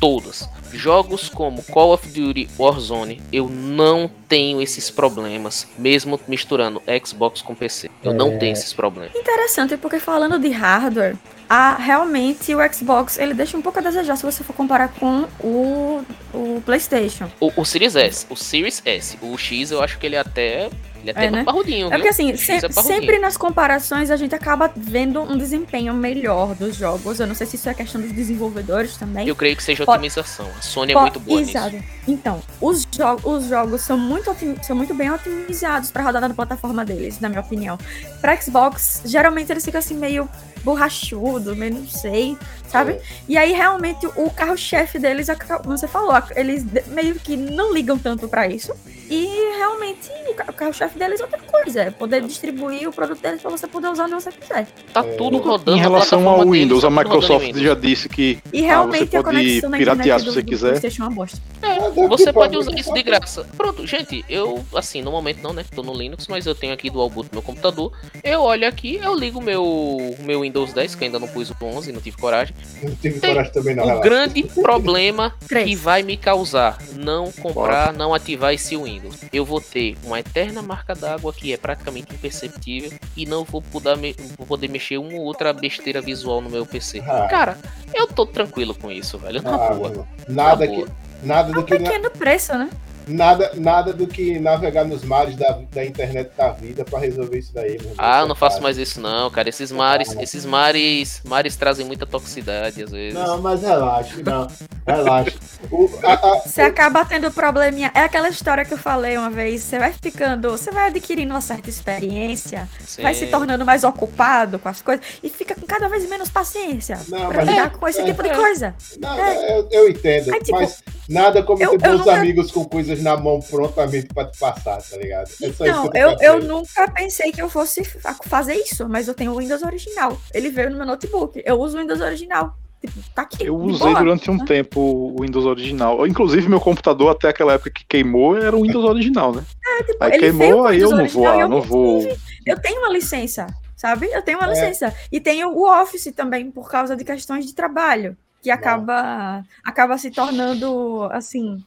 Todas. Jogos como Call of Duty Warzone, eu não tenho esses problemas, mesmo misturando Xbox com PC. Eu é... não tenho esses problemas. Interessante, porque falando de hardware, a, realmente o Xbox ele deixa um pouco a desejar se você for comparar com o, o PlayStation. O, o Series S, o Series S, o X eu acho que ele até ele é até é, né? parrudinho. É porque assim, se, é sempre nas comparações a gente acaba vendo um desempenho melhor dos jogos. Eu não sei se isso é questão dos desenvolvedores também. Eu creio que seja Pode... otimização. A Sony é Pode... muito boa Exato. nisso. Então, os, jo os jogos são muito, otim... são muito bem otimizados para rodar na plataforma deles, na minha opinião. Para Xbox, geralmente eles ficam assim meio borrachudo, meio não sei, sabe? É. E aí realmente o carro-chefe deles, como você falou, eles meio que não ligam tanto para isso. E realmente o carro-chefe deles é outra coisa, é poder distribuir o produto deles para você poder usar onde você quiser. Tá é. tudo rodando. Em relação ao Windows, deles, a Microsoft já disse que e realmente ah, você pode piratear se você do, quiser. Do é uma bosta. É, você pode usar isso de graça. Pronto, gente, eu, assim, no momento não, né? Tô no Linux, mas eu tenho aqui do boot no meu computador. Eu olho aqui, eu ligo meu meu Windows 10, que ainda não pus o 11, não tive coragem. Não tive Tem coragem também, não. O grande problema que vai me causar não comprar, não ativar esse Windows. Eu vou ter uma eterna marca d'água que é praticamente imperceptível e não vou poder, me, vou poder mexer uma ou outra besteira visual no meu PC. Ah. Cara, eu tô tranquilo com isso, velho. Na ah, boa. Nada na que. Boa. Nada do é um que. pequeno preço, né? Nada, nada do que navegar nos mares da, da internet da vida para resolver isso daí. Meu ah, eu não faço mais isso não, cara. Esses mares, esses mares, mares trazem muita toxicidade às vezes. Não, mas relaxa, não. Relaxa. O, a, a, você o... acaba tendo probleminha. É aquela história que eu falei uma vez. Você vai ficando, você vai adquirindo uma certa experiência, Sim. vai se tornando mais ocupado com as coisas e fica com cada vez menos paciência não, pra lidar é, com esse é, tipo de é. coisa. Não, é. eu, eu, entendo, Aí, tipo, mas nada como eu, ter bons nunca... amigos com coisas coisas na mão prontamente para te passar, tá ligado? É só não, eu, eu, eu, nunca pensei que eu fosse fazer isso, mas eu tenho o Windows original. Ele veio no meu notebook. Eu uso o Windows original. Tipo, tá aqui, eu usei boa, durante um né? tempo o Windows original. Inclusive, meu computador, até aquela época que queimou, era o Windows original, né? É, tipo, aí queimou, aí eu não vou, ah, não vou. Eu tenho uma licença, sabe? Eu tenho uma é. licença. E tenho o Office também, por causa de questões de trabalho, que acaba, acaba se tornando, assim,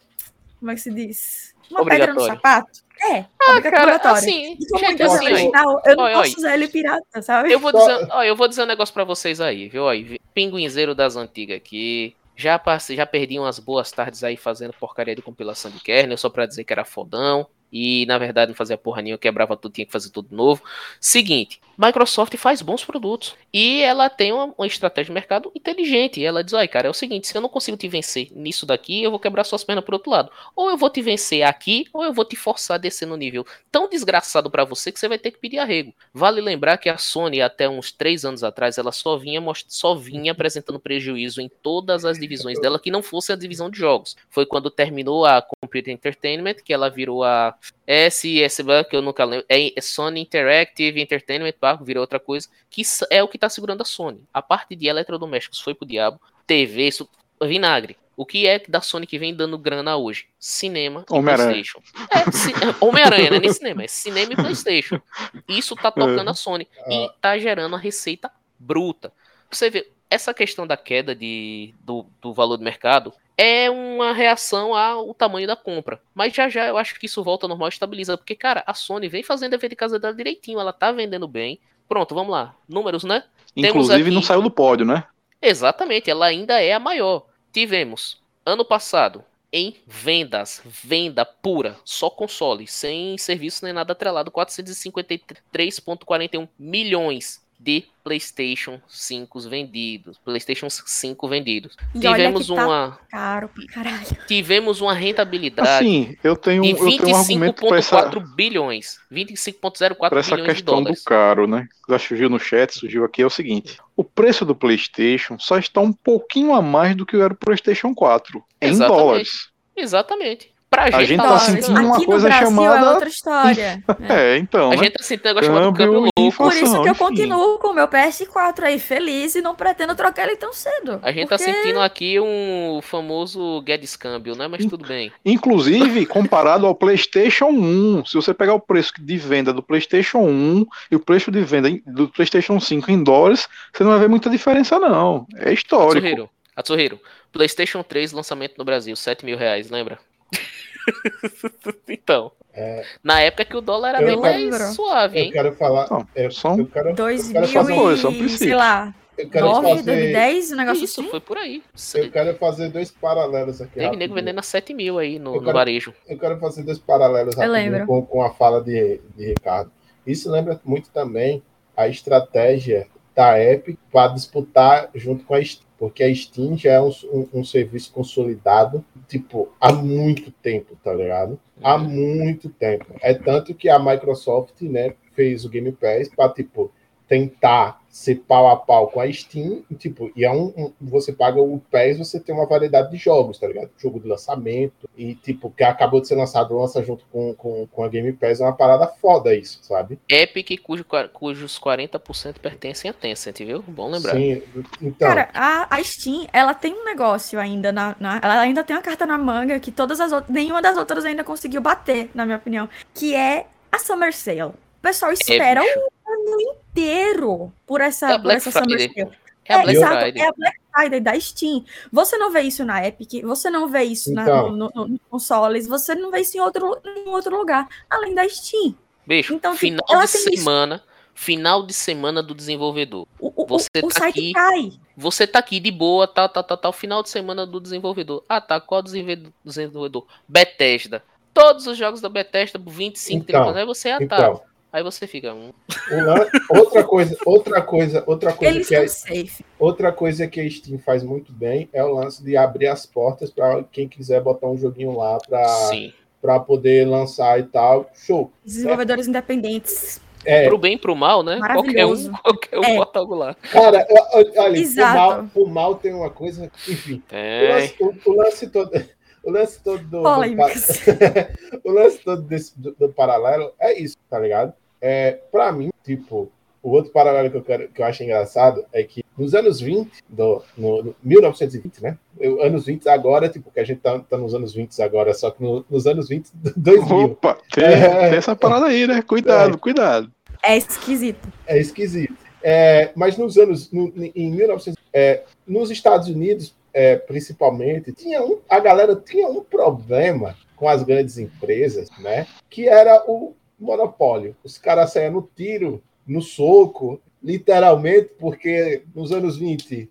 como é que se diz? Uma pedra no sapato. É, ah, cara, assim, como gente, assim, original, eu não oi, posso oi. usar ele pirata, sabe? Eu vou dizer, ó, eu vou dizer um negócio pra vocês aí, viu? Ó, pinguinzeiro das antigas aqui. Já, passei, já perdi umas boas tardes aí fazendo porcaria de compilação de kernel, só pra dizer que era fodão. E na verdade não fazia porra nenhuma, quebrava tudo, tinha que fazer tudo novo. Seguinte, Microsoft faz bons produtos e ela tem uma, uma estratégia de mercado inteligente. Ela diz: olha, cara, é o seguinte: se eu não consigo te vencer nisso daqui, eu vou quebrar suas pernas pro outro lado. Ou eu vou te vencer aqui, ou eu vou te forçar a descer no nível tão desgraçado para você que você vai ter que pedir arrego. Vale lembrar que a Sony, até uns três anos atrás, ela só vinha, só vinha apresentando prejuízo em todas as divisões dela que não fosse a divisão de jogos. Foi quando terminou a Computer Entertainment que ela virou a SSB, que eu nunca lembro, é Sony Interactive Entertainment, virou outra coisa, que é o que tá segurando a Sony. A parte de eletrodomésticos foi pro diabo, TV, isso, vinagre. O que é da Sony que vem dando grana hoje? Cinema e Playstation. É, ci... É, Homem-Aranha, não é nem cinema, é cinema e Playstation. Isso tá tocando a Sony. E ah. tá gerando a receita bruta. Você vê, essa questão da queda de, do, do valor do mercado é uma reação ao tamanho da compra. Mas já já eu acho que isso volta ao normal e estabiliza. Porque, cara, a Sony vem fazendo a dever de casa dela direitinho. Ela tá vendendo bem. Pronto, vamos lá. Números, né? Inclusive aqui... não saiu do pódio, né? Exatamente, ela ainda é a maior. Tivemos, ano passado, em vendas, venda pura, só console, sem serviço nem nada atrelado, 453,41 milhões de PlayStation 5 vendidos, PlayStation 5 vendidos. E tivemos tá uma caro caralho. Tivemos uma rentabilidade assim, eu tenho, de 25.4 um bilhões, 25.04 bilhões essa questão do caro, né? Já surgiu no chat, surgiu aqui é o seguinte: o preço do PlayStation só está um pouquinho a mais do que era o PlayStation 4 em Exatamente. dólares. Exatamente. Pra A gente, gente tá tá Dólares. sentindo lascando. uma Aqui no coisa Brasil é chamada- outra história. É. É, então, A né? gente tá sentindo um negócio chamado Câmbio câmbio e louco. Por isso que eu enfim. continuo com o meu PS4 aí feliz e não pretendo trocar ele tão cedo. A gente tá Porque- sentindo aqui um famoso Guedes câmbio, né? Mas tudo bem. Inclusive, comparado ao PlayStation 1, se você pegar o preço de venda do PlayStation 1 e o preço de venda do PlayStation 5 em dólares, você não vai ver muita diferença, não. É histórico. Atsuhiro, Atsuhiro, PlayStation 3 lançamento no Brasil, 7 mil reais, lembra? então. É. Na época que o dólar era Eu bem mais lembro. suave, Eu hein? quero falar. Não, eu, só- eu quero, Dois eu quero mil fazer, e, sei lá, eu quero 9, fazer, 2010, um negócio Isso, assim. foi por aí. eu quero fazer dois paralelos aqui. Teve nego vendendo a 7 mil aí no, Eu no quero- varejo. Eu quero fazer dois paralelos Eu com, com a fala de, de Ricardo. Isso lembra muito também a estratégia da Epic para disputar junto com a Steam, porque a Steam já é um, um- um serviço consolidado, tipo, há muito tempo, tá ligado? Há Uhum. muito tempo. É tanto que a Microsoft, né, fez o Game Pass para, tipo, tentar ser pau a pau com a Steam, e, tipo, e é um, um- você paga o PES, você tem uma variedade de jogos, tá ligado? Jogo de lançamento, e tipo, que acabou de ser lançado, lança junto com, com, com a Game Pass, é uma parada foda isso, sabe? Epic, cujo, cujos 40% pertencem a Tencent, viu? Bom lembrar. Sim, então, Cara, a, a Steam, ela tem um negócio ainda na, na- Ela ainda tem uma carta na manga que todas as outras. Nenhuma das outras ainda conseguiu bater, na minha opinião. Que é a Summer Sale. O pessoal espera bicho. o ano inteiro por essa, É a por Black essa Summer Friday. Sale. É a Black exato, Friday. é a Black Friday da Steam. Você não vê isso na Epic, você não vê isso na- Então. no, no, no consoles, você não vê isso em outro, em outro lugar, além da Steam. Bicho, Então, tipo, final de tem isso. semana. Final de semana do desenvolvedor. O, o, Você o, o tá site aqui. cai. Você tá aqui de boa, tal, tal, tal, tal. Final de semana do desenvolvedor. Ah, tá. Qual desenvolvedor? desenvolvedor? Bethesda. Todos os jogos da Bethesda, 25, Então, 30 Aí você, ah, tá. então Aí você fica. hum, o lan- outra coisa, outra coisa, outra coisa Eles que é estão safe. Outra coisa que a Steam faz muito bem é o lance de abrir as portas para quem quiser botar um joguinho lá para Sim. poder lançar e tal. Show. Desenvolvedores independentes. É, Pro bem e pro mal, né? Qualquer um, qualquer um É. bota algo lá. cara, olha, o mal, o mal tem uma coisa, enfim. O Tem. lance, o, o lance todo, o lance todo do, do o lance todo desse, do, do paralelo é isso, tá ligado? É, para mim, tipo, o outro paralelo que eu, quero, que eu acho engraçado é que nos anos 20, do, no, no 1920, né? Eu, anos 20 agora, tipo, que a gente tá, tá nos anos 20 agora, só que no- nos anos 20, 2000. Opa, tem, É. tem essa parada aí, né? Cuidado, cuidado. É esquisito. É esquisito. É, mas nos anos, no- em 1900, é, nos Estados Unidos, é, principalmente, tinha um, a galera tinha um problema com as grandes empresas, né? Que era o monopólio. Os caras saíam no tiro, no soco, literalmente, porque nos anos 20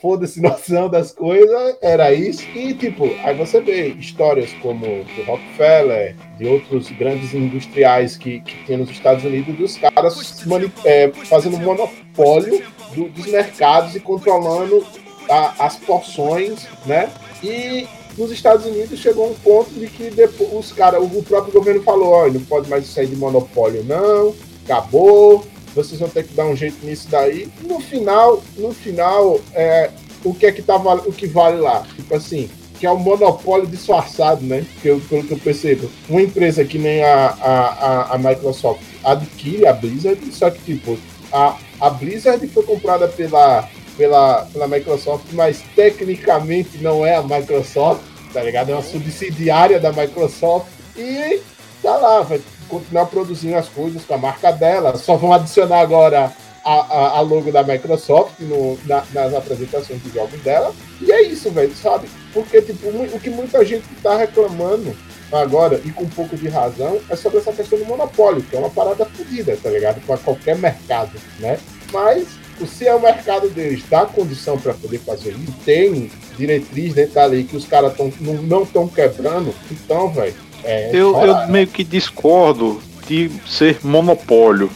foda-se noção das coisas, era isso. E, tipo, aí você vê histórias como do Rockefeller, de outros grandes industriais que, que tinha nos Estados Unidos, dos caras é, fazendo monopólio do- dos mercados e controlando a- as porções, né? E nos Estados Unidos chegou um ponto de que depois os caras, o próprio governo falou, olha, não pode mais sair de monopólio, não, acabou, vocês vão ter que dar um jeito nisso daí. No final, no final, é, o que é que tá o que vale lá? Tipo assim, que é um monopólio disfarçado, né? Que eu, pelo que eu percebo. Uma empresa que nem a, a, a Microsoft adquire a Blizzard, só que tipo, a, a Blizzard foi comprada pela, pela, pela Microsoft, mas tecnicamente não é a Microsoft, tá ligado? É uma subsidiária da Microsoft e tá lá, vai continuar produzindo as coisas com a marca dela, só vão adicionar agora a, a, a logo da Microsoft no, na- nas apresentações de jogos dela, e é isso, velho, sabe? Porque, tipo, o que muita gente tá reclamando agora, e com um pouco de razão, é sobre essa questão do monopólio, que é uma parada fodida, tá ligado? Para qualquer mercado, né? Mas, se é o mercado deles dá condição para poder fazer isso, tem diretriz dentro da lei que os caras não estão quebrando, então, velho, é. Eu, eu meio que discordo de ser monopólio.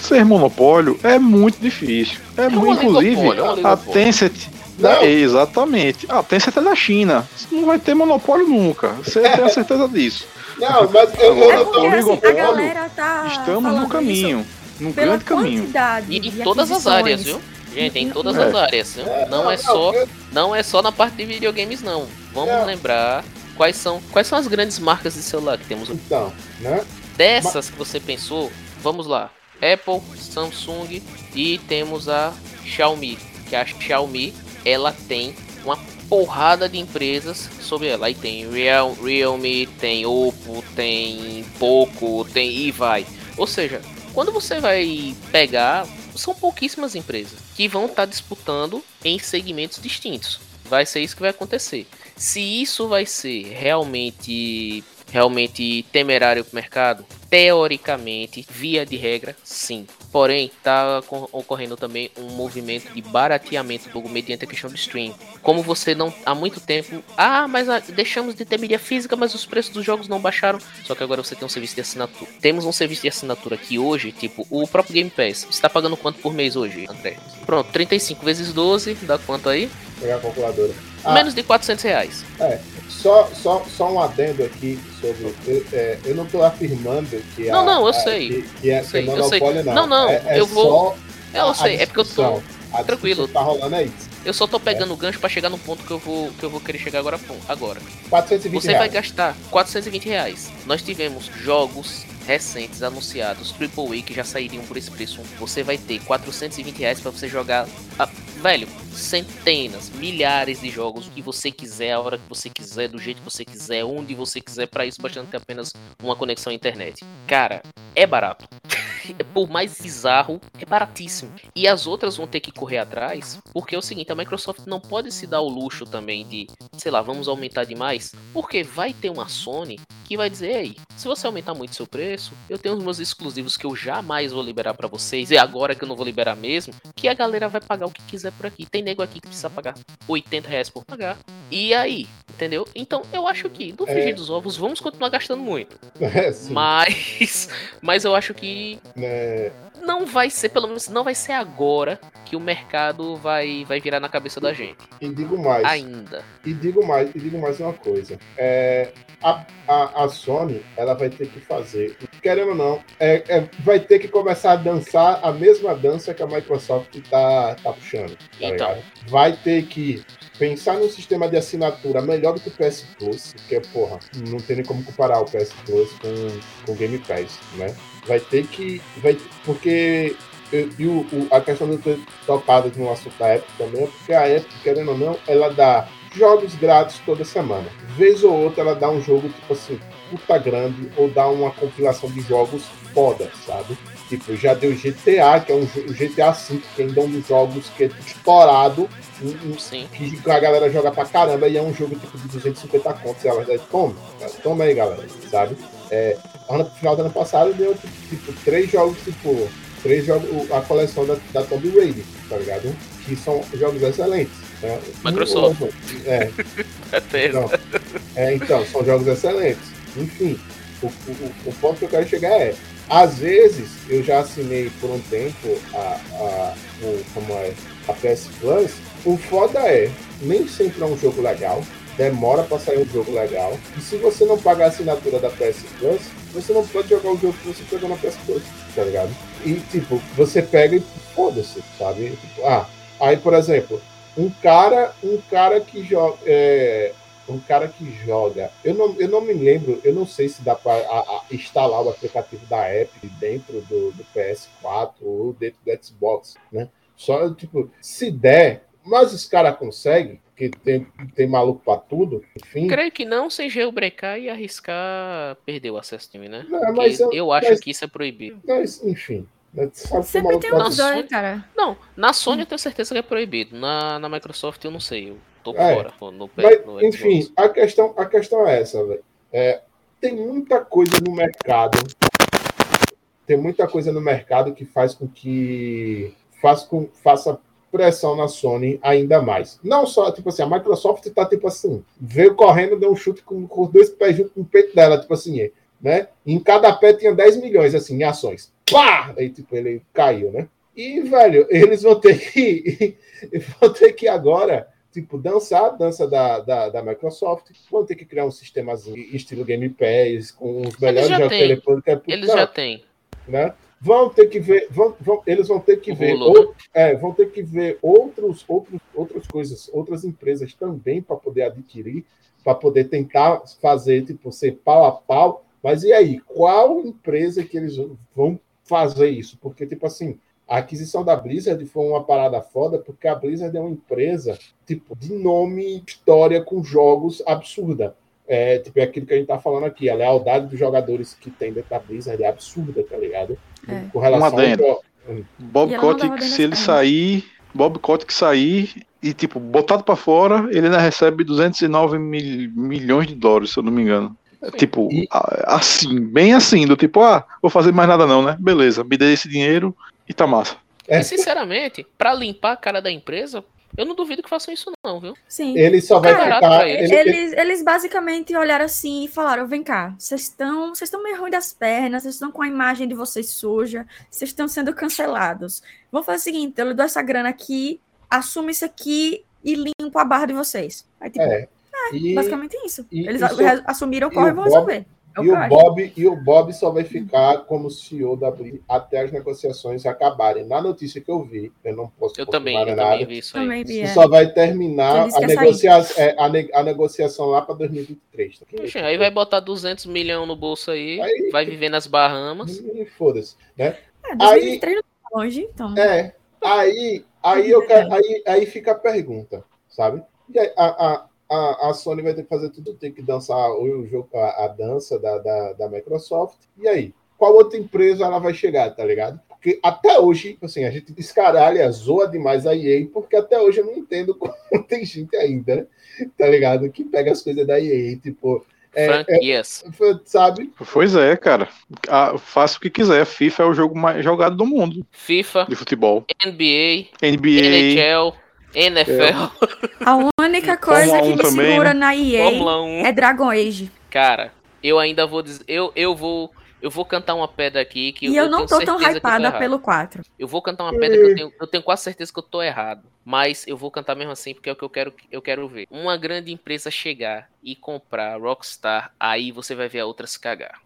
Ser monopólio é muito difícil. É, um muito, inclusive, é a. Tencent. Não. É, exatamente. A Tencent é da China. Você não vai ter monopólio nunca. Você tem a certeza disso. Não, mas eu, eu É não porque tô assim, a galera tá. Estamos no caminho. Num pela grande caminho. quantidade E em todas as áreas, viu? Gente, em todas É. as áreas, viu? Não é só, eu- não é só na parte de videogames, não. Vamos Não. lembrar quais são, quais são as grandes marcas de celular que temos? Então, né? Dessas que você pensou, vamos lá. Apple, Samsung e temos a Xiaomi, que a Xiaomi, ela tem uma porrada de empresas sobre ela. Aí tem Real, Realme, tem Oppo, tem Poco, tem e vai. Ou seja, quando você vai pegar, são pouquíssimas empresas que vão estar tá disputando em segmentos distintos. Vai ser isso que vai acontecer. Se isso vai ser realmente realmente temerário para o mercado? Teoricamente, via de regra, sim. Porém, está ocorrendo também um movimento de barateamento do mediante a questão do stream. Como você não há muito tempo, ah, mas ah, deixamos de ter mídia física, mas os preços dos jogos não baixaram. Só que agora você tem um serviço de assinatura. Temos um serviço de assinatura que hoje, tipo, o próprio Game Pass, está pagando quanto por mês hoje, André? Pronto, 35 vezes 12, dá quanto aí? Pegar a calculadora. Ah, Menos de 400 reais. É, só, só, só um adendo aqui sobre. Eu, é, eu não estou afirmando que. Não, a, não, eu a, sei. Que, que é, eu sei, é monopólio, não. Não, não, é, é eu vou. eu a, sei, é porque eu tô. Tranquilo. tá rolando é isso. Eu só tô pegando o gancho para chegar no ponto que eu vou que eu vou querer chegar agora. agora. 420 Você reais. vai gastar 420 reais. Nós tivemos jogos recentes anunciados, AAA, que já sairiam por esse preço. Você vai ter 420 reais para você jogar. A, velho, centenas, milhares de jogos, o que você quiser, a hora que você quiser, do jeito que você quiser, onde você quiser, para isso bastante apenas uma conexão à internet. Cara, é barato. por mais bizarro, é baratíssimo. E as outras vão ter que correr atrás, porque é o seguinte, a Microsoft não pode se dar o luxo também de, sei lá, vamos aumentar demais, porque vai ter uma Sony que vai dizer, ei, se você aumentar muito seu preço, eu tenho os meus exclusivos que eu jamais vou liberar para vocês, e agora que eu não vou liberar mesmo, que a galera vai pagar o que quiser por aqui. Tem nego aqui que precisa pagar 80 reais por pagar. E aí, entendeu? Então eu acho que no frigir é. dos ovos vamos continuar gastando muito. É, mas, mas eu acho que é... não vai ser, pelo menos não vai ser agora que o mercado vai, vai virar na cabeça da gente. E digo mais. Ainda. E digo mais, e digo mais uma coisa. É, a, a, a Sony, ela vai ter que fazer, querendo ou não, é, é, vai ter que começar a dançar a mesma dança que a Microsoft tá, tá puxando. Tá então. Ligado? Vai ter que pensar num sistema de assinatura melhor do que o PS Plus, porque, porra, não tem nem como comparar o PS Plus com, com o Game Pass, né? Vai ter que. Vai, porque. E o, o, a questão de ter topado no assunto da Epic também é porque a Epic, querendo ou não, ela dá jogos grátis toda semana. Vez ou outra ela dá um jogo, tipo assim, puta grande, ou dá uma compilação de jogos foda, sabe? Tipo, já deu GTA, que é um GTA V, que ainda é um dos jogos que é estourado, um, Sim. que a galera joga pra caramba, e é um jogo tipo de 250 contos. E ela vai toma, toma aí, galera, sabe? É, no final do ano passado deu tipo, três jogos, tipo, três jogos, a coleção da, da Tomb Raider, tá ligado? Que são jogos excelentes. Né? Microsoft. É. então, é, então, são jogos excelentes. Enfim, o, o, o ponto que eu quero chegar é, às vezes, eu já assinei por um tempo a, a, o, como é, a PS Plus. O foda é, nem sempre é um jogo legal, demora para sair um jogo legal. E se você não pagar a assinatura da PS Plus, você não pode jogar o jogo que você pegou na PS Plus, tá ligado? E tipo, você pega e foda-se, sabe? Tipo, ah, aí por exemplo, um cara, um cara que joga. É, um cara que joga. Eu não, eu não me lembro, eu não sei se dá para instalar o aplicativo da Apple dentro do, do, PS4 ou dentro do Xbox, né? Só, tipo, se der, mas os caras conseguem, porque tem, tem maluco para tudo, enfim. Creio que não, sem jailbreakar e arriscar perder o acesso time, né? Não, mas eu, eu acho mas, que isso é proibido. Mas, enfim. Sempre tem uns dois, cara. Não, na Sony eu tenho certeza que é proibido. Na, na Microsoft eu não sei. Eu tô é, fora. No, mas, no enfim, a questão, a questão é essa, velho. É, tem muita coisa no mercado. Tem muita coisa no mercado que faz com que faz com, faça pressão na Sony ainda mais. Não só, tipo assim, a Microsoft tá tipo assim, veio correndo, deu um chute com, com os dois pés junto com o peito dela, tipo assim, né? Em cada pé tinha 10 milhões, assim, em ações. Pá! Aí, tipo, ele caiu, né? E, velho, eles vão ter que. vão ter que agora, tipo, dançar a dança da, da, da Microsoft. Vão ter que criar um sistemazinho estilo Game Pass, com os melhores jogos. É eles já têm. Né? Vão ter que ver, vão, vão, eles vão ter que ver, ou, né? é, vão ter que ver outros, outros, outras coisas, outras empresas também para poder adquirir para poder tentar fazer, tipo, ser pau a pau. Mas e aí, qual empresa que eles vão fazer isso? Porque, tipo assim, a aquisição da Blizzard foi uma parada foda, porque a Blizzard é uma empresa, tipo, de nome, história com jogos absurda. É, tipo, é aquilo que a gente tá falando aqui, a lealdade dos jogadores que tem dentro da Blizzard é absurda, tá ligado? É. Com relação um adendo. ao... Bob Kotick, se ele sair, Bob Kotick sair e, tipo, botado para fora, ele ainda recebe 209 mil, milhões de dólares, se eu não me engano. Tipo, e... assim, bem assim, do tipo, ah, vou fazer mais nada não, né? Beleza, me dê esse dinheiro e tá massa. É. E sinceramente, para limpar a cara da empresa, eu não duvido que façam isso, não, viu? Sim. Ele só vai Cara, ficar. Eles, eles, eles, basicamente olharam assim e falaram: vem cá, vocês estão vocês estão meio ruim das pernas, vocês estão com a imagem de vocês suja, vocês estão sendo cancelados. Vamos fazer o seguinte: eu lhe dou essa grana aqui, assumo isso aqui e limpo a barra de vocês. Aí, tipo, é. é e, basicamente isso. Eles isso, assumiram o corre e vão resolver. É e o, Bob, e o Bob só vai ficar como CEO da Blitz até as negociações acabarem. Na notícia que eu vi, eu não posso eu também, eu nada. Também vi isso aí. Também vi, é. Só vai terminar a, negocia é, a, ne a, negociação lá para 2023. Tá? Aí vai botar 200 milhões no bolso aí, aí vai viver nas Bahamas. Foda-se, né? É, 2023 aí, não tá longe, então. É, aí, aí, eu quero, aí, aí fica a pergunta, sabe? E a, a, a, a Sony vai ter que fazer tudo, tem que dançar o jogo, a, a dança da, da, da, Microsoft. E aí? Qual outra empresa ela vai chegar, tá ligado? Porque até hoje, assim, a gente descaralha, zoa demais a EA, porque até hoje eu não entendo como tem gente ainda, né? tá ligado? Que pega as coisas da EA, tipo. É, Franquias. É, sabe? Pois é, cara. Ah, faça o que quiser. FIFA é o jogo mais jogado do mundo. FIFA. De futebol. NBA. NBA. NHL. NFL. A única coisa que me também, segura né? na EA é Dragon Age. Cara, eu ainda vou dizer. Eu, eu vou. Eu vou cantar uma pedra aqui que E eu, eu não tô tão hypada pelo 4. Eu vou cantar uma pedra que eu tenho, eu tenho quase certeza que eu tô errado. Mas eu vou cantar mesmo assim porque é o que eu quero, eu quero ver. Uma grande empresa chegar e comprar Rockstar, aí você vai ver a outra se cagar.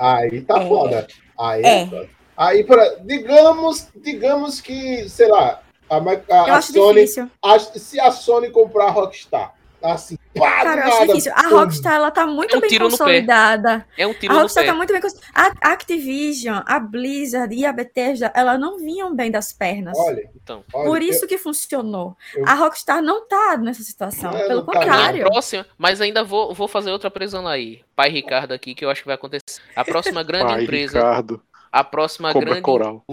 Aí tá é. foda. Aí, é. aí pra, digamos, digamos que, sei lá, a, a, eu a Sony, a, se a Sony comprar a Rockstar, assim, pá, Cara, eu acho difícil. A Rockstar, ela tá muito é um bem consolidada. É um tiro a Rockstar no pé. tá muito bem consolidada. A Activision, a Blizzard e a Bethesda, elas não vinham bem das pernas. Olha, então. Olha, Por isso eu, que funcionou. Eu, a Rockstar não tá nessa situação, é, pelo tá contrário. Tá. próxima, mas ainda vou, vou fazer outra prisão aí. Pai Ricardo aqui, que eu acho que vai acontecer. A próxima grande Pai empresa... Ricardo. A próxima Cobra grande... Coral.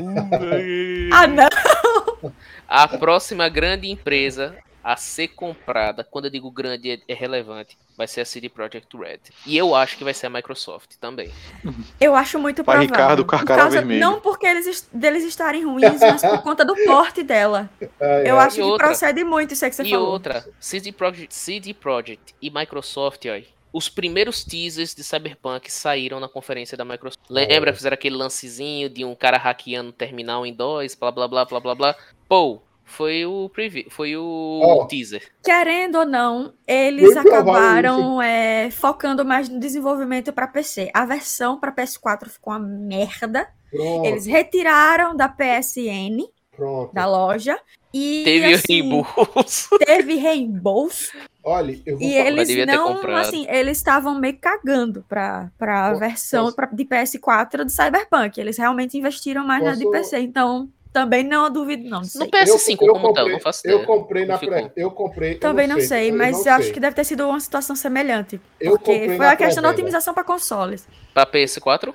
ah, não! A próxima grande empresa a ser comprada, quando eu digo grande é, é, relevante, vai ser a CD Projekt Red. E eu acho que vai ser a Microsoft também. Eu acho muito Pai provável. Ricardo, Carcará causa, Vermelho. Não porque eles deles estarem ruins, mas por conta do porte dela. eu acho e que outra, procede muito isso aí que você e falou. E outra, CD Projekt, CD Projekt e Microsoft, ó, os primeiros teasers de Cyberpunk saíram na conferência da Microsoft. Lembra fizeram aquele lancezinho de um cara hackeando o terminal em dois, blá blá blá blá blá blá. Pô, foi o preview, foi o oh. teaser. Querendo ou não, eles acabaram é, focando mais no desenvolvimento para PC. A versão para PS4 ficou uma merda. Pronto. Eles retiraram da PSN, Pronto. da loja, e teve assim, reembolso. Teve reembolso. Olha, eu vou e falar. eles não, assim, eles estavam meio cagando para a versão posso... pra, de PS4 do Cyberpunk. Eles realmente investiram mais posso... na de PC, então também não duvido, não. não no PS5, eu, eu como comprei, tá? Não faço Eu comprei na pré. Eu comprei. Também não sei, não sei mas eu acho que deve ter sido uma situação semelhante. Eu porque foi a questão da otimização para consoles. Para PS4?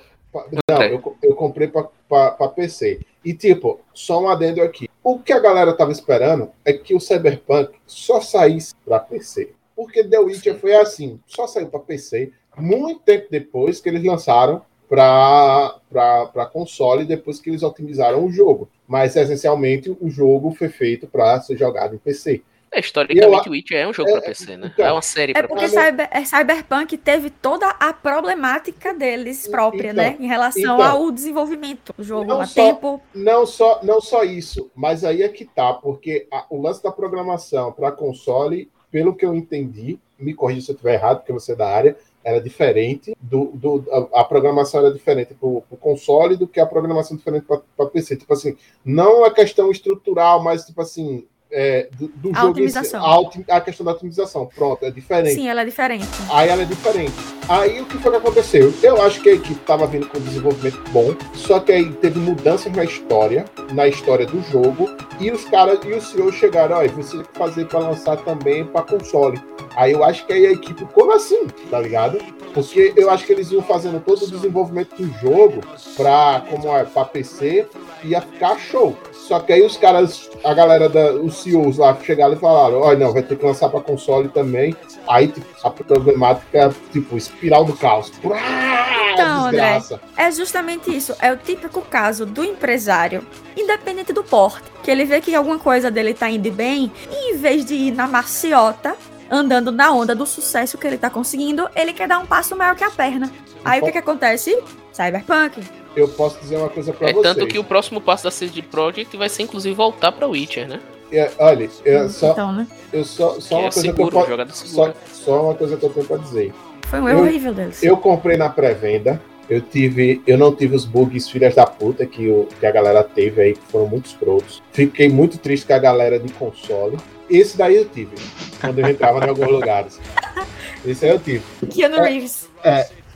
Não, eu, eu comprei para PC. E, tipo, só um adendo aqui. O que a galera tava esperando é que o Cyberpunk só saísse para PC. Porque The Witcher foi assim, só saiu para PC muito tempo depois que eles lançaram para console depois que eles otimizaram o jogo. Mas essencialmente o jogo foi feito para ser jogado em PC. É, historicamente, o Witcher é um jogo é, para PC, né? Então, é uma série É porque Cyber, é, Cyberpunk teve toda a problemática deles própria, então, né? Em relação então, ao desenvolvimento do jogo, a só, tempo. Não só, não só isso, mas aí é que tá, porque a, o lance da programação para console, pelo que eu entendi, me corrija se eu estiver errado, porque você é da área, era diferente do, do a, a, programação era diferente para o console do que a programação diferente para PC. Tipo assim, não a questão estrutural, mas tipo assim, é, do, do A jogo. otimização. a, a questão da otimização. Pronto, é diferente. Sim, ela é diferente. Aí ela é diferente. Aí o que foi que aconteceu? Eu acho que a equipe estava vindo com um desenvolvimento bom, só que aí teve mudanças na história, na história do jogo, e os caras e os CEO chegaram, olha, você tem que fazer para lançar também para console. Aí eu acho que aí a equipe como assim, tá ligado? Porque eu acho que eles iam fazendo todo o desenvolvimento do jogo para como é para PC ia ficar show. Só que aí os caras, a galera da os CEOs lá chegaram e falaram, olha, não, vai ter que lançar para console também. Aí tipo, a problemática, tipo, espiral do caos. Uá, Então, André. É justamente isso. É o típico caso do empresário, independente do porte, que ele vê que alguma coisa dele tá indo bem, e em vez de ir na maciota, andando na onda do sucesso que ele tá conseguindo, ele quer dar um passo maior que a perna. Aí o que que acontece? Cyberpunk. Eu posso dizer uma coisa para É vocês. tanto que o próximo passo da CD Projekt vai ser inclusive voltar pra Witcher, né? É, olha, eu só, Então, né? eu só, só uma é coisa que eu seguro, posso, só, só uma coisa que eu tenho para dizer. Foi um erro horrível deles. Eu comprei na pré-venda. Eu tive, eu não tive os bugs filhas da puta que, o, que a galera teve aí, que foram muito escrotos. Fiquei muito triste com a galera de console. Esse daí eu tive, quando eu entrava em alguns lugares. Esse aí eu tive. Keanu é- Reeves.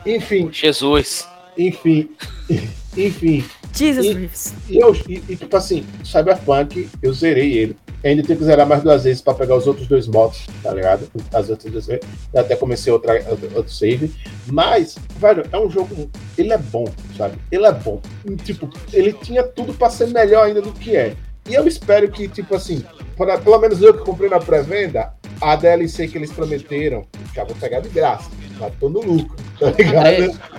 Enfim, Jesus. enfim, enfim. Jesus E- Reeves. E, eu, e, e, tipo assim, Cyberpunk, eu zerei ele. Ainda tenho que zerar mais duas vezes pra pegar os outros dois modos, tá ligado? As outras duas vezes. Eu até comecei outra, outro, outro save. Mas, velho, é um jogo. Ele é bom, sabe? Ele é bom. E, Tipo, ele tinha tudo pra ser melhor ainda do que é. E eu espero que, tipo assim, pra- pelo menos eu que comprei na pré-venda, a DLC que eles prometeram, já vou pegar de graça. Já tô no lucro, tá ligado?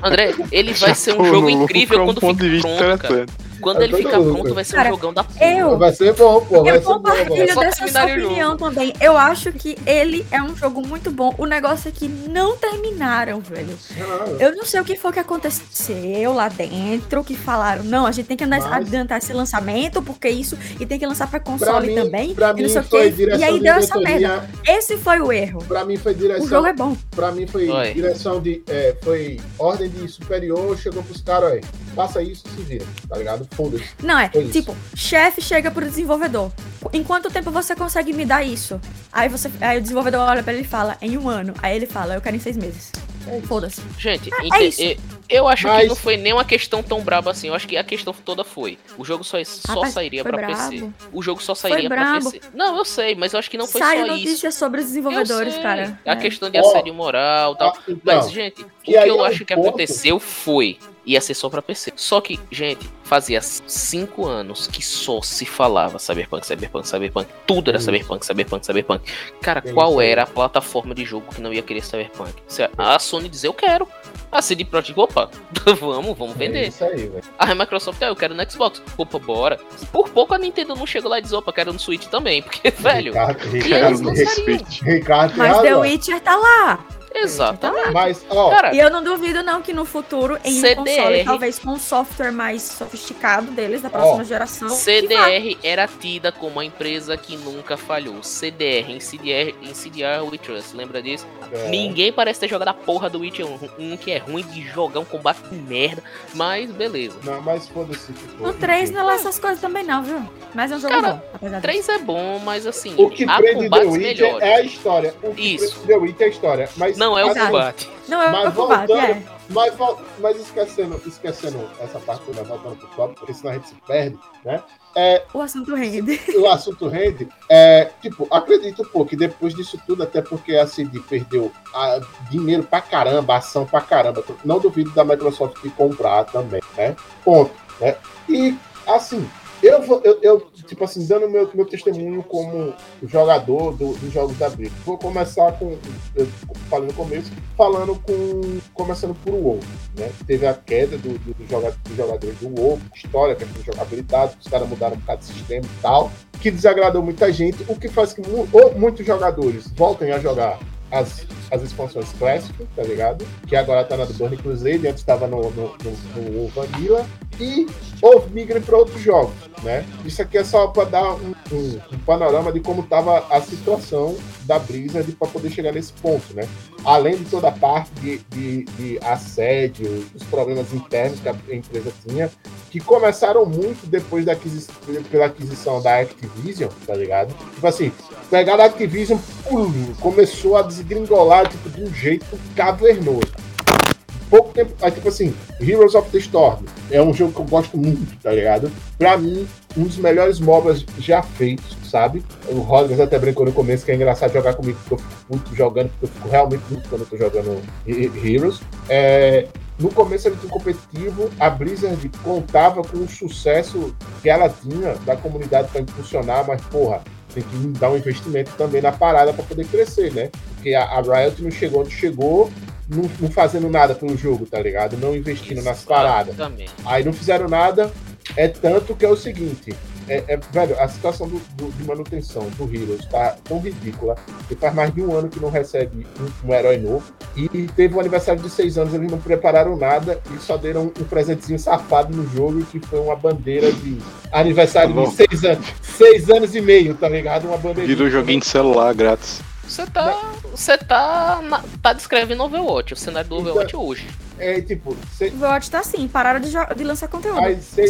André, André, ele vai ser um jogo incrível é um quando ponto de vista pronto, cara. Quando Eu ele ficar louco. pronto, vai ser Cara, um jogão da porra. eu- Vai ser bom, pô. Vai Eu compartilho dessa sua o opinião também. Eu acho que ele é um jogo muito bom. O negócio é que não terminaram, velho. Eu não sei o que foi que aconteceu lá dentro, que falaram, não, a gente tem que andar- Mas- adiantar esse lançamento, porque isso, e tem que lançar pra Pra console mim, também, pra e mim o foi direção E aí de deu essa merda. Esse foi o erro. Pra mim foi O direção. jogo é bom. Pra mim foi Oi. direção de. é, foi ordem de superior, chegou pros caras, aí. Faça isso se vira, tá ligado? Foda-se. Não, é, tipo, chefe chega pro desenvolvedor. Em quanto tempo você consegue me dar isso? Aí, você, aí o desenvolvedor olha pra ele e fala, em um ano. Aí ele fala, eu quero em seis meses. Foda-se. Gente, é ente- isso. eu, acho Mas- que não foi nem uma questão tão braba assim. Eu acho que a questão toda foi. O jogo só, só Rapaz, sairia pra PC. brabo. O jogo só sairia pra brabo. PC. Não, eu sei, mas eu acho que não foi Saiu só isso. notícias sobre os desenvolvedores, cara. A É. questão de assédio moral e tal. Ah, então, Mas, gente, o e que eu é um acho que ponto- aconteceu foi. Ia ser só pra PC. Só que, gente, fazia cinco anos que só se falava Cyberpunk, Cyberpunk, Cyberpunk. Tudo era Isso. Cyberpunk, Cyberpunk, Cyberpunk. Cara, qual era a plataforma de jogo que não ia querer Cyberpunk? A Sony dizer, eu quero. A CD Projekt, opa, vamos, vamos é vender. isso aí. A Microsoft, ah, eu quero no Xbox. Opa, bora. Por pouco a Nintendo não chegou lá e diz, opa, quero no Switch também. Porque, velho, Ricardo, Ricardo, Ricardo, Mas The. Witcher tá lá. Exatamente. Mas, ó, Cara, E eu não duvido não que no futuro, em um CDR. console, talvez com um software mais sofisticado deles, da próxima Ó, geração. CDR era tida como a empresa que nunca falhou. CDR, insidiar, insidiar We Trust, lembra disso? é, Ninguém parece ter jogado a porra do Witcher 1, que é ruim de jogar um combate de merda, mas beleza. Não, mas foda-se. tipo, No 3 enfim. não é lá essas coisas também não, viu? Mas é um jogo Cara, bom, apesar disso. 3 é bom, mas assim, O que há prende The combates Witcher melhores. é a história. O que Isso. prende The Witcher é a história. Mas, Não é o assim, combate. Não é Mas o combate, voltando- é. Mas, mas esquecendo, esquecendo essa parte, né, voltando pro tópico, porque senão a gente se perde, né? É, O assunto rende. o assunto rende, é, tipo, acredito pô, que depois disso tudo, até porque a CD perdeu ah, dinheiro pra caramba, ação pra caramba, não duvido da Microsoft comprar também, né? Ponto, né? E, assim, eu vou, eu, eu, tipo assim, dando meu, meu testemunho como jogador do- dos jogos da Blizzard, vou começar com, eu falei no começo, falando com, começando por WoW, né? Teve a queda do, do, do joga- dos jogadores do WoW, história, questão de jogabilidade, os caras mudaram um bocado de sistema e tal, que desagradou muita gente, o que faz que mu- muitos jogadores voltem a jogar as, as expansões clássicas, tá ligado? Que agora tá na do Burning Crusade, antes estava no, no, no, no Vanilla, e ou migrem para outros jogos, né? Isso aqui é só para dar um, um- um panorama de como estava a situação da Blizzard para poder chegar nesse ponto, né? Além de toda a parte de, de, de assédio, os problemas internos que a empresa tinha, que começaram muito depois da aquisição, pela aquisição da Activision, tá ligado? Tipo assim, pegaram a Activision, começou a desgringolar tipo, de um jeito cavernoso. Pouco tempo, aí, tipo assim, Heroes of the Storm é um jogo que eu gosto muito, tá ligado? Pra mim, um dos melhores MOBAs já feitos, sabe? O Rodgers até brincou no começo que é engraçado jogar comigo, porque eu fico muito jogando, porque eu fico realmente muito quando eu tô jogando Heroes. É, no começo ele tinha competitivo, a Blizzard contava com o sucesso que ela tinha da comunidade para impulsionar, mas porra, tem que dar um investimento também na parada para poder crescer, né? Porque a, a, Riot não chegou onde chegou, não, não, fazendo nada pelo jogo, tá ligado? Não investindo Isso, nas paradas. Aí não fizeram nada, é tanto que é o seguinte: é, é, velho, a situação do, do, de manutenção do Heroes tá tão ridícula que faz mais de um ano que não recebe um, um, herói novo. E teve um aniversário de seis anos, eles não prepararam nada e só deram um presentezinho safado no jogo, que foi uma bandeira de aniversário tá de seis anos. Seis anos e meio, tá ligado? Uma bandeira. Virou joguinho de celular grátis. Você tá. Você tá. tá descrevendo Overwatch, o cenário do então, Overwatch hoje. É tipo. Cê... Overwatch tá assim, pararam de, de lançar conteúdo.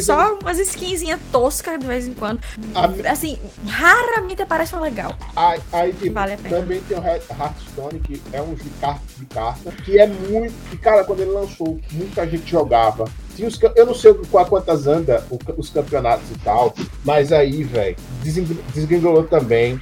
Só anos... umas skinzinhas toscas de vez em quando. A... Assim, raramente aparece uma legal. Aí, aí tipo, vale também tem o Hearthstone, que é um jogo de carta, que é muito. Que, cara, quando ele lançou, muita gente jogava. Tinha os, eu não sei com quantas anda os campeonatos e tal, mas aí, velho, desgringolou também.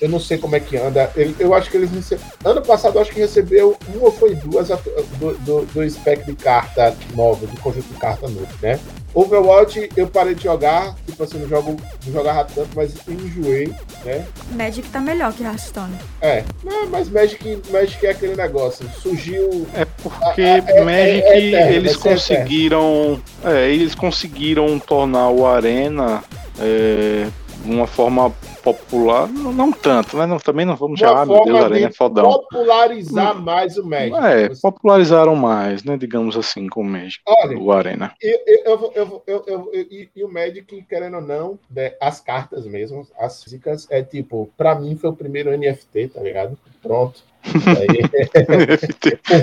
Eu não sei como é que anda. Eu acho que eles receberam. Ano passado, eu acho que recebeu uma ou foi duas do, do, do spec de carta nova, do conjunto de carta novo, né? Overwatch eu parei de jogar, tipo assim, não, jogo, não jogava tanto, mas enjoei, né? Magic tá melhor que Hearthstone. É, não, mas Magic, Magic é aquele negócio, surgiu... É porque a, a, Magic, é, é eterno, eles conseguiram... É, eles conseguiram tornar o Arena... É, uma forma popular, não, não tanto, né? Não, também não vamos chamar, meu Deus, Arena é fodão. Popularizar mais o Magic. É, popularizaram mais, né? Digamos assim, com o Magic, Olha, o Arena. E, e o Magic, querendo ou não, né, as cartas mesmo, as físicas, é tipo, pra mim foi o primeiro NFT, tá ligado? Pronto.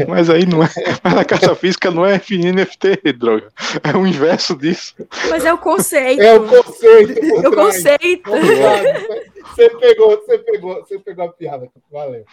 Mas aí não é. Mas a caixa física não é NFT, droga. É o inverso disso. Mas é o conceito. É o conceito. É o conceito. Você pegou, você pegou, você pegou a piada. Valeu.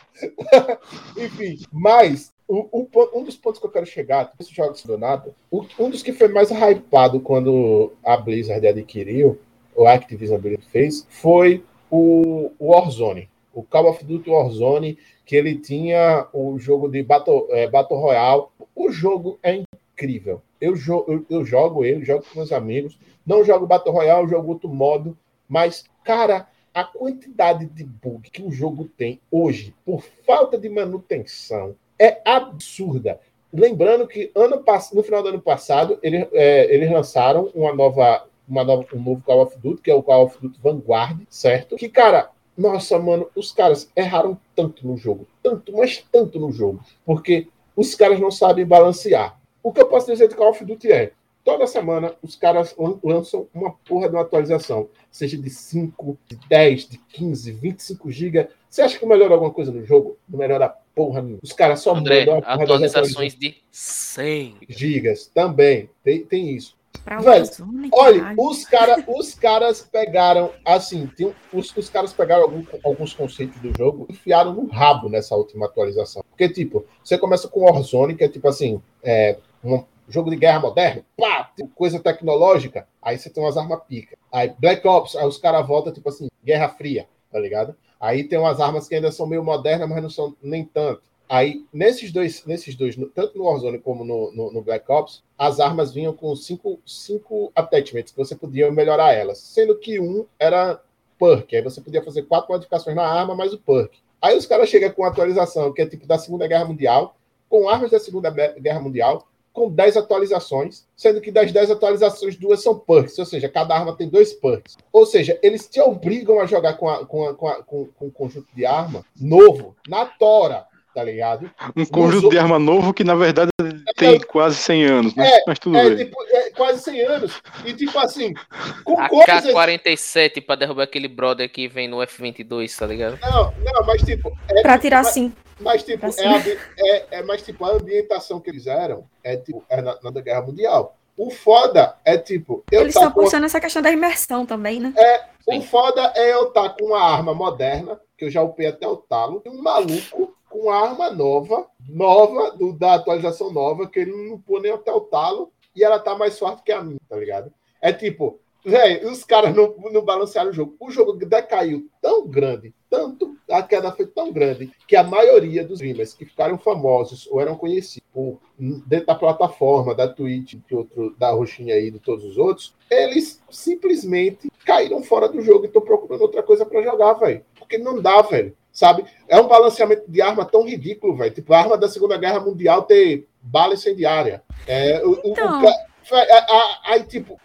Enfim, mas um, um, dos pontos que eu quero chegar, esse jogo do nada, um dos que foi mais hypado quando a Blizzard adquiriu, o Activision Blizzard fez, foi o, o Warzone. O Call of Duty Warzone que ele tinha o jogo de Battle, é, Battle Royale. O jogo é incrível. Eu, jo eu, eu, jogo ele, jogo com meus amigos. Não jogo Battle Royale, jogo outro modo. Mas, cara, a quantidade de bug que o jogo tem hoje, por falta de manutenção, é absurda. Lembrando que ano no final do ano passado, ele, é, eles lançaram uma nova, uma nova, um novo Call of Duty, que é o Call of Duty Vanguard, certo? Que, cara, nossa, mano, os caras erraram tanto no jogo, tanto, mas tanto no jogo, porque os caras não sabem balancear. O que eu posso dizer de Call of Duty é, toda semana os caras lançam uma porra de uma atualização, seja de 5, de 10, de 15, 25 GB. Você acha que melhora alguma coisa no jogo? Não melhora porra nenhuma. Os caras só André, mandam atualizações de 100 gigas também. Tem, tem isso. Velho, olha, os, cara, os caras pegaram, assim, tem, os, os caras pegaram algum, alguns conceitos do jogo e enfiaram no rabo nessa última atualização. Porque, tipo, você começa com Warzone, que é tipo assim, é, um jogo de guerra moderno, pá, coisa tecnológica, aí você tem umas armas pica. Aí Black Ops, aí os caras voltam, tipo assim, Guerra Fria, tá ligado? Aí tem umas armas que ainda são meio modernas, mas não são nem tanto. Aí, nesses dois, nesses dois tanto no Warzone como no, no, no, Black Ops, as armas vinham com cinco, cinco attachments que você podia melhorar elas, sendo que um era perk, aí você podia fazer quatro modificações na arma mais o perk. Aí os caras chegam com atualização, que é tipo da Segunda Guerra Mundial, com armas da Segunda Guerra Mundial, com 10 atualizações, sendo que das 10 atualizações, duas são perks, ou seja, cada arma tem dois perks. Ou seja, eles te obrigam a jogar com, a, com, a, com, a, com, com um conjunto de arma novo, na tora tá ligado? Um conjunto de arma novo que, na verdade, tem é, quase 100 anos, mas, é, mas tudo é, bem. Tipo, é quase 100 anos. E, tipo assim, com a coisas... K-47 pra derrubar aquele brother que vem no F-22, tá ligado? Não, não, mas, tipo... É, pra tirar mas, sim. Mas, tipo, é, a, é, é, mas, tipo, a ambientação que eles eram é, tipo, é na, na Guerra Mundial. O foda é tipo. Eu Eles tá estão com- puxando essa questão da imersão também, né? O Sim. foda é eu estar com uma arma moderna, que eu já upei até o talo, e um maluco com arma nova, nova, do, da atualização nova, que ele não upou nem até o talo, e ela tá mais forte que a minha, tá ligado? É tipo, velho, os caras não, não balancearam o jogo. O jogo decaiu tão grande, tanto, a queda foi tão grande, que a maioria dos streamers que ficaram famosos ou eram conhecidos por, dentro da plataforma, da Twitch, de outro, da roxinha aí, de todos os outros, eles simplesmente caíram fora do jogo e estão procurando outra coisa pra jogar, velho. Porque não dá, velho. Sabe? É um balanceamento de arma tão ridículo, velho. Tipo, a arma da Segunda Guerra Mundial ter bala incendiária. É, o, o- o Então. Aí, tipo,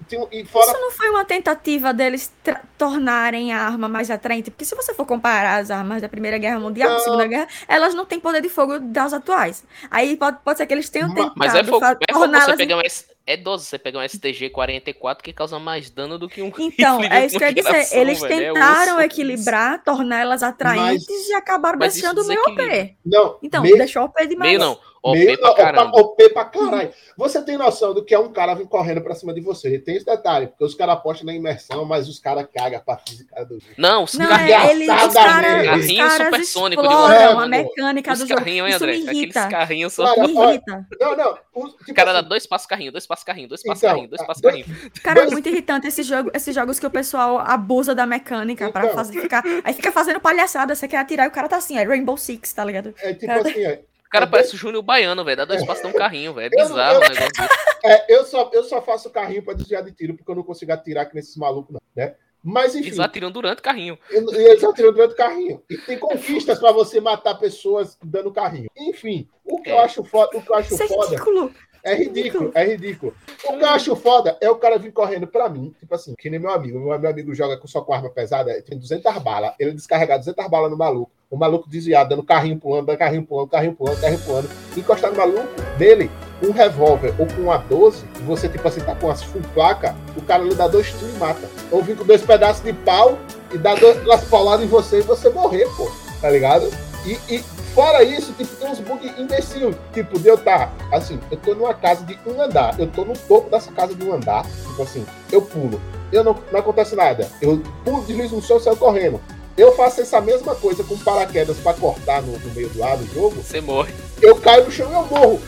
fora. Isso não foi uma tentativa deles tornarem a arma mais atraente? Porque se você for comparar as armas da Primeira Guerra Mundial com a Não. Segunda Guerra, elas não têm poder de fogo das atuais. Aí pode, pode ser que eles tenham tentado Mas é fogo, é fogo você torná-las pegar um S, é 12, você pegar um STG 44 que causa mais dano do que um Então, é isso que eu ia dizer. Eles velho, é tentaram osso. equilibrar, torná-las atraentes Mas- e acabaram deixando meio desequilibra. OP. Não, Então, meio- deixou OP demais. Meio não, OP Meio pra caramba. OP pra caralho. Você tem noção do que é um cara vir correndo pra cima de você. Tem esse detalhe, porque os caras apostam na imersão, mas os caras cagam pra física do jogo. Não, os Não, carrinhos. é, eles, os caras os Carrinho caras supersônico de exploram É, a mano. mecânica Os do jogo. carrinhos, hein, Isso André? me Aqueles carrinhos são. Cara, Me irrita. Não, não. O, tipo O cara dá assim, dois passos carrinho, dois passos carrinho, dois passos Então, carrinho, dois ah, passos carrinho. Cara, é muito irritante esses, jogo, esses jogos que o pessoal abusa da mecânica pra Então. fazer ficar. Aí fica fazendo palhaçada, você quer atirar e o cara tá assim, é Rainbow Six, tá ligado? é tipo Cara. assim, é, cara É parece o Júnior Baiano, velho. Dá dois passos, dá um carrinho, velho. É Eu- bizarro eu- o negócio. desse. é, eu, só, eu só faço carrinho pra desviar de tiro, porque eu não consigo atirar que nesses malucos, não, né? Mas enfim, Eles atiram durante o carrinho. eu- eles atiram durante o carrinho. E tem conquistas pra você matar pessoas dando carrinho. Enfim, o que eu É. acho foda, o que eu acho Isso é foda ridículo. É ridículo, é ridículo. O que eu acho foda é o cara vir correndo pra mim, tipo assim, que nem meu amigo. Meu, amigo joga com só com arma pesada, tem 200 balas. Ele descarregar 200 balas no maluco. O maluco desviado, dando carrinho pulando, dando carrinho pulando, carrinho pulando, carrinho pulando. Encostar no maluco dele, um revólver ou com uma 12, você, tipo assim, tá com as full placa, o cara lhe dá dois tiros e mata. Ou vir com dois pedaços de pau e dá duas pauladas em você e você morrer, pô. Tá ligado? E, e fora isso, tipo, tem uns bugs imbecil. Tipo, de eu tá, assim, eu tô numa casa de um andar. Eu tô no topo dessa casa de um andar. Tipo assim, eu pulo. Eu não, não acontece nada. Eu pulo, deslizo no chão e saio correndo. Eu faço essa mesma coisa com paraquedas pra cortar no, no meio do ar do jogo. Você morre. Eu caio no chão e eu morro.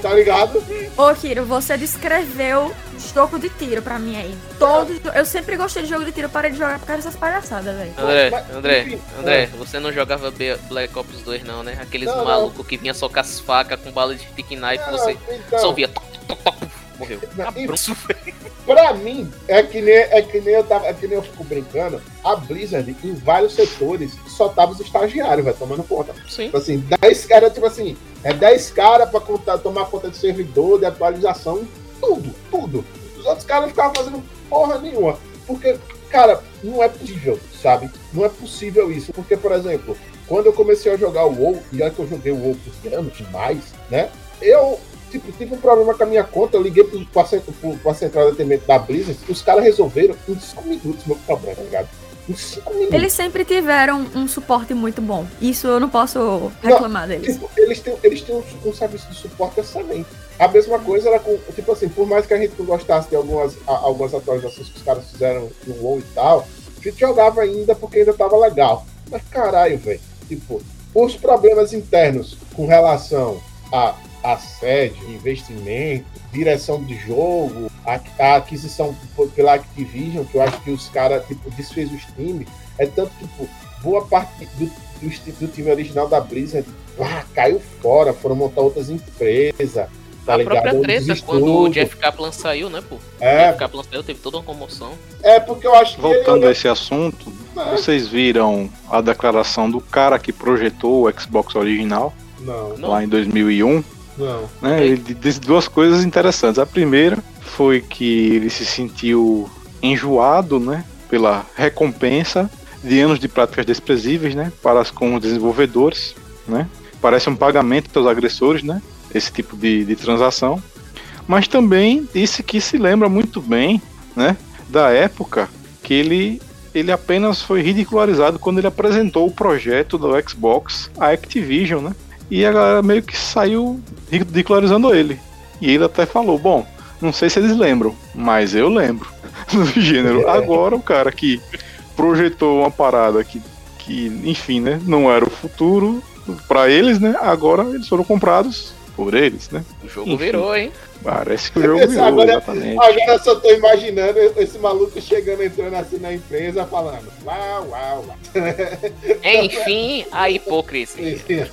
Tá ligado? Ô, Kiro, você descreveu jogo de tiro pra mim aí. Todo, eu sempre gostei de jogo de tiro, parei de jogar por causa dessas palhaçadas, velho. André, André, André, você não jogava Black Ops 2 não, né? Aqueles malucos que vinha só com as facas, com bala de stick knife, você então, só ouvia morreu. Não, Pra mim, é que nem, é que nem eu tava, é que nem eu fico brincando. A Blizzard, em vários setores, só tava os estagiários, vai tomando conta. Sim. Tipo assim, 10 caras, tipo assim, é 10 caras pra contar, tomar conta de servidor, de atualização, tudo, tudo. Os outros caras não ficavam fazendo porra nenhuma. Porque, cara, não é possível, sabe? Não é possível isso. Porque, por exemplo, quando eu comecei a jogar o WoW, e olha que eu joguei o WoW por anos demais, né? Eu, tipo, tive um problema com a minha conta, eu liguei pro, pra, pro, pra central de atendimento da Blizzard, os caras resolveram em 5 minutos meu problema, tá ligado? Em 5 minutos. Eles sempre tiveram um suporte muito bom. Isso eu não posso reclamar deles. Tipo, eles têm, eles têm um, um serviço de suporte excelente. A mesma coisa era com, tipo assim, por mais que a gente não gostasse de algumas, a- algumas atualizações que os caras fizeram no WoW e tal, a gente jogava ainda porque ainda tava legal. Mas caralho, velho, tipo, os problemas internos com relação a, a sede, investimento, direção de jogo, a, a aquisição por- pela Activision, que eu acho que os caras, tipo, desfez os times, é tanto, tipo, boa parte do, do, do time original da Blizzard ah, caiu fora, foram montar outras empresas, tá a ligado? própria treta, quando o. Jeff Kaplan saiu, né, pô? O É, Jeff Kaplan saiu, teve toda uma comoção. é porque eu acho que Voltando ele, a esse assunto, vocês viram a declaração do cara que projetou o Xbox original Não, Não. lá em 2001? Não. né? Ele disse duas coisas interessantes. A primeira foi que ele se sentiu enjoado, né, pela recompensa de anos de práticas desprezíveis, né, para as, com os desenvolvedores, né? Parece um pagamento aos agressores, né? Esse tipo de, de transação. Mas também disse que se lembra muito bem, né, da época que ele ele apenas foi ridicularizado quando ele apresentou o projeto do Xbox à Activision, né? E a galera meio que saiu ridicularizando ele. E ele até falou: Bom, Não sei se eles lembram, mas eu lembro do gênero. Agora o cara que projetou uma parada que, que enfim, né, não era o futuro para eles, né? Agora eles foram comprados por eles, né? O jogo enfim. virou, hein? Parece que o jogo virou, agora, exatamente. Agora eu só tô imaginando esse maluco chegando, entrando assim na empresa, falando uau, uau, uau. Enfim, a hipocrisia.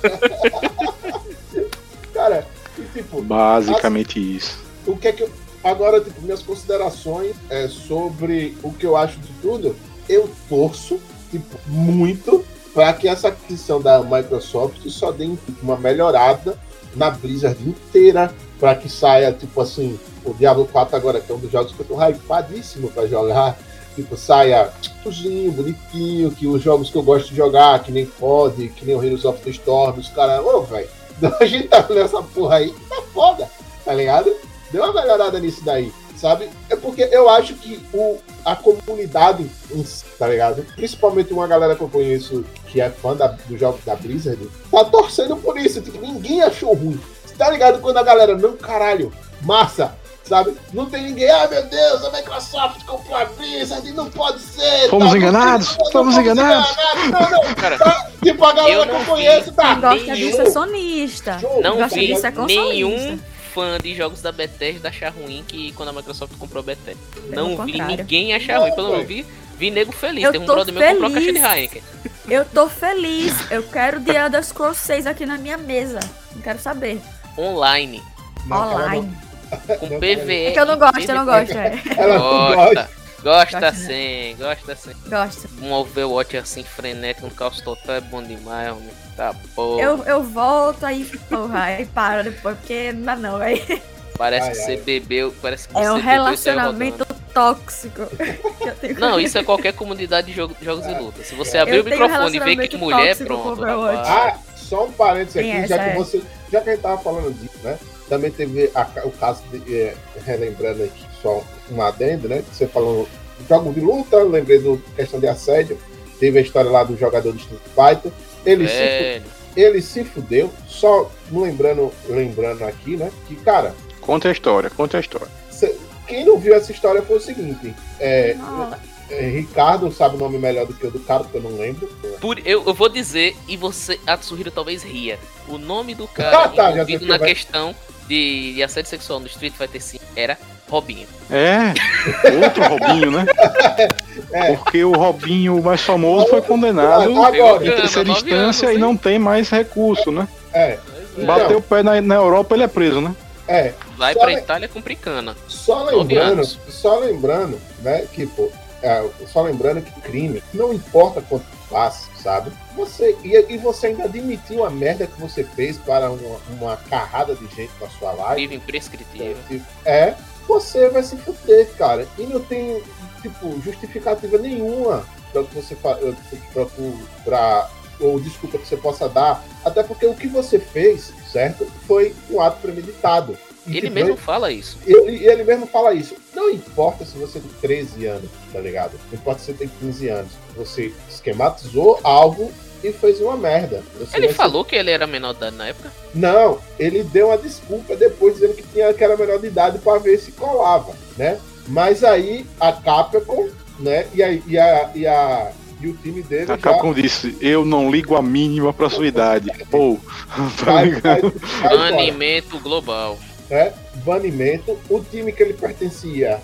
Cara, tipo... Basicamente assim, isso. O que é que eu... Agora, tipo, minhas considerações é, sobre o que eu acho de tudo, eu torço, tipo, muito para que essa aquisição da Microsoft só dê uma melhorada na Blizzard inteira, para que saia, tipo assim, o Diablo 4 agora, que é um dos jogos que eu tô hypadíssimo para jogar, tipo, saia tuzinho, bonitinho, que os jogos que eu gosto de jogar, que nem COD, que nem o Heroes of the Storm, os caras, ô, velho, a gente tá nessa porra aí, tá foda, tá ligado? Deu uma melhorada nisso daí, sabe? É porque eu acho que o, a comunidade, tá ligado? Principalmente uma galera que eu conheço que é fã da, dos jogos da Blizzard, tá torcendo por isso. Tipo, ninguém achou ruim. Tá ligado? Quando a galera, não, caralho, massa, sabe? Não tem ninguém, ah, meu Deus, a Microsoft comprou a Blizzard, não pode ser. Fomos tá, enganados, não, fomos enganados. enganados. Não, não, cara, tá, tipo, a galera que eu conheço, tá? Quem gosta disso é sonista. Não vi é nenhum fã de jogos da Bethesda achar ruim que quando a Microsoft comprou a Bethesda. Pelo não vi ninguém achar ruim, pelo menos vi, vi nego feliz. Eu Tem um brother meu que comprou a caixa de Heineken. Eu tô feliz. Eu quero The Elder Scrolls 6 aqui na minha mesa. Não quero saber. Online. Online. Com PVE. É que eu não gosto, eu não gosto. É. Ela não Gosta. Gosta Gosta, sim, gosta sim. Gosto. Um Overwatch assim frenético, um caos total é bom demais, homem. Tá porra. Eu, eu volto aí, porra, aí para depois, porque não dá não, aí. Parece Ai, que ai. você bebeu. Parece que É você um relacionamento tóxico. eu Não, isso é qualquer comunidade de jogo- jogos de luta. Se você Eu abrir o tenho microfone e ver que mulher, com pronto. Ah, só um parênteses Tem aqui, essa, já que é. você. Já que a gente tava falando disso, né? Também teve a o caso de. é, relembrando aqui só um adendo, né? Que você falou jogo de luta, lembrei do questão de assédio. Teve a história lá do jogador do Street Fighter. Ele, se, ele se fudeu, só lembrando, lembrando aqui, né? Que, cara, Conta a história, conta a história. cê- quem não viu essa história foi o seguinte: é, Não, é, Ricardo sabe o nome melhor do que o do cara, porque eu não lembro. Por, eu, eu vou dizer, e você, a Tsuhiro talvez ria. O nome do Ah, cara tá, já sei envolvido que na vai- questão de, de assédio sexual no Street Fighter V era Robinho. É, outro Robinho, né? É. Porque o Robinho mais famoso foi condenado Agora, em terceira instância anos, e não tem mais recurso, né? É, é. Bateu o pé na, na Europa, ele é preso, né? é. Vai Só pra le- Itália com pricana. Só lembrando, só lembrando, né, que, pô, é, só lembrando que crime, não importa quanto faz, sabe? Você, e, e você ainda admitiu a merda que você fez para uma, uma carrada de gente na sua live, Vive imprescritível. é, você vai se fuder, cara. E não tem, tipo, justificativa nenhuma para que você pra, ou desculpa que você possa dar, até porque o que você fez, certo? Foi um ato premeditado. Ele mesmo dois- fala isso. ele, ele mesmo fala isso. Não importa se você tem 13 anos, tá ligado? Não importa se você tem 15 anos. Você esquematizou algo e fez uma merda. Você Ele vai ser- falou que ele era menor de idade na época? Não, ele deu uma desculpa depois dizendo que tinha que era menor de idade para ver se colava, né? Mas aí a Capcom, né? E a, e a, e a e o time dele A já Capcom disse, eu não ligo a mínima pra sua idade. Pô, tá. Banimento global. Né? Banimento. O time que ele pertencia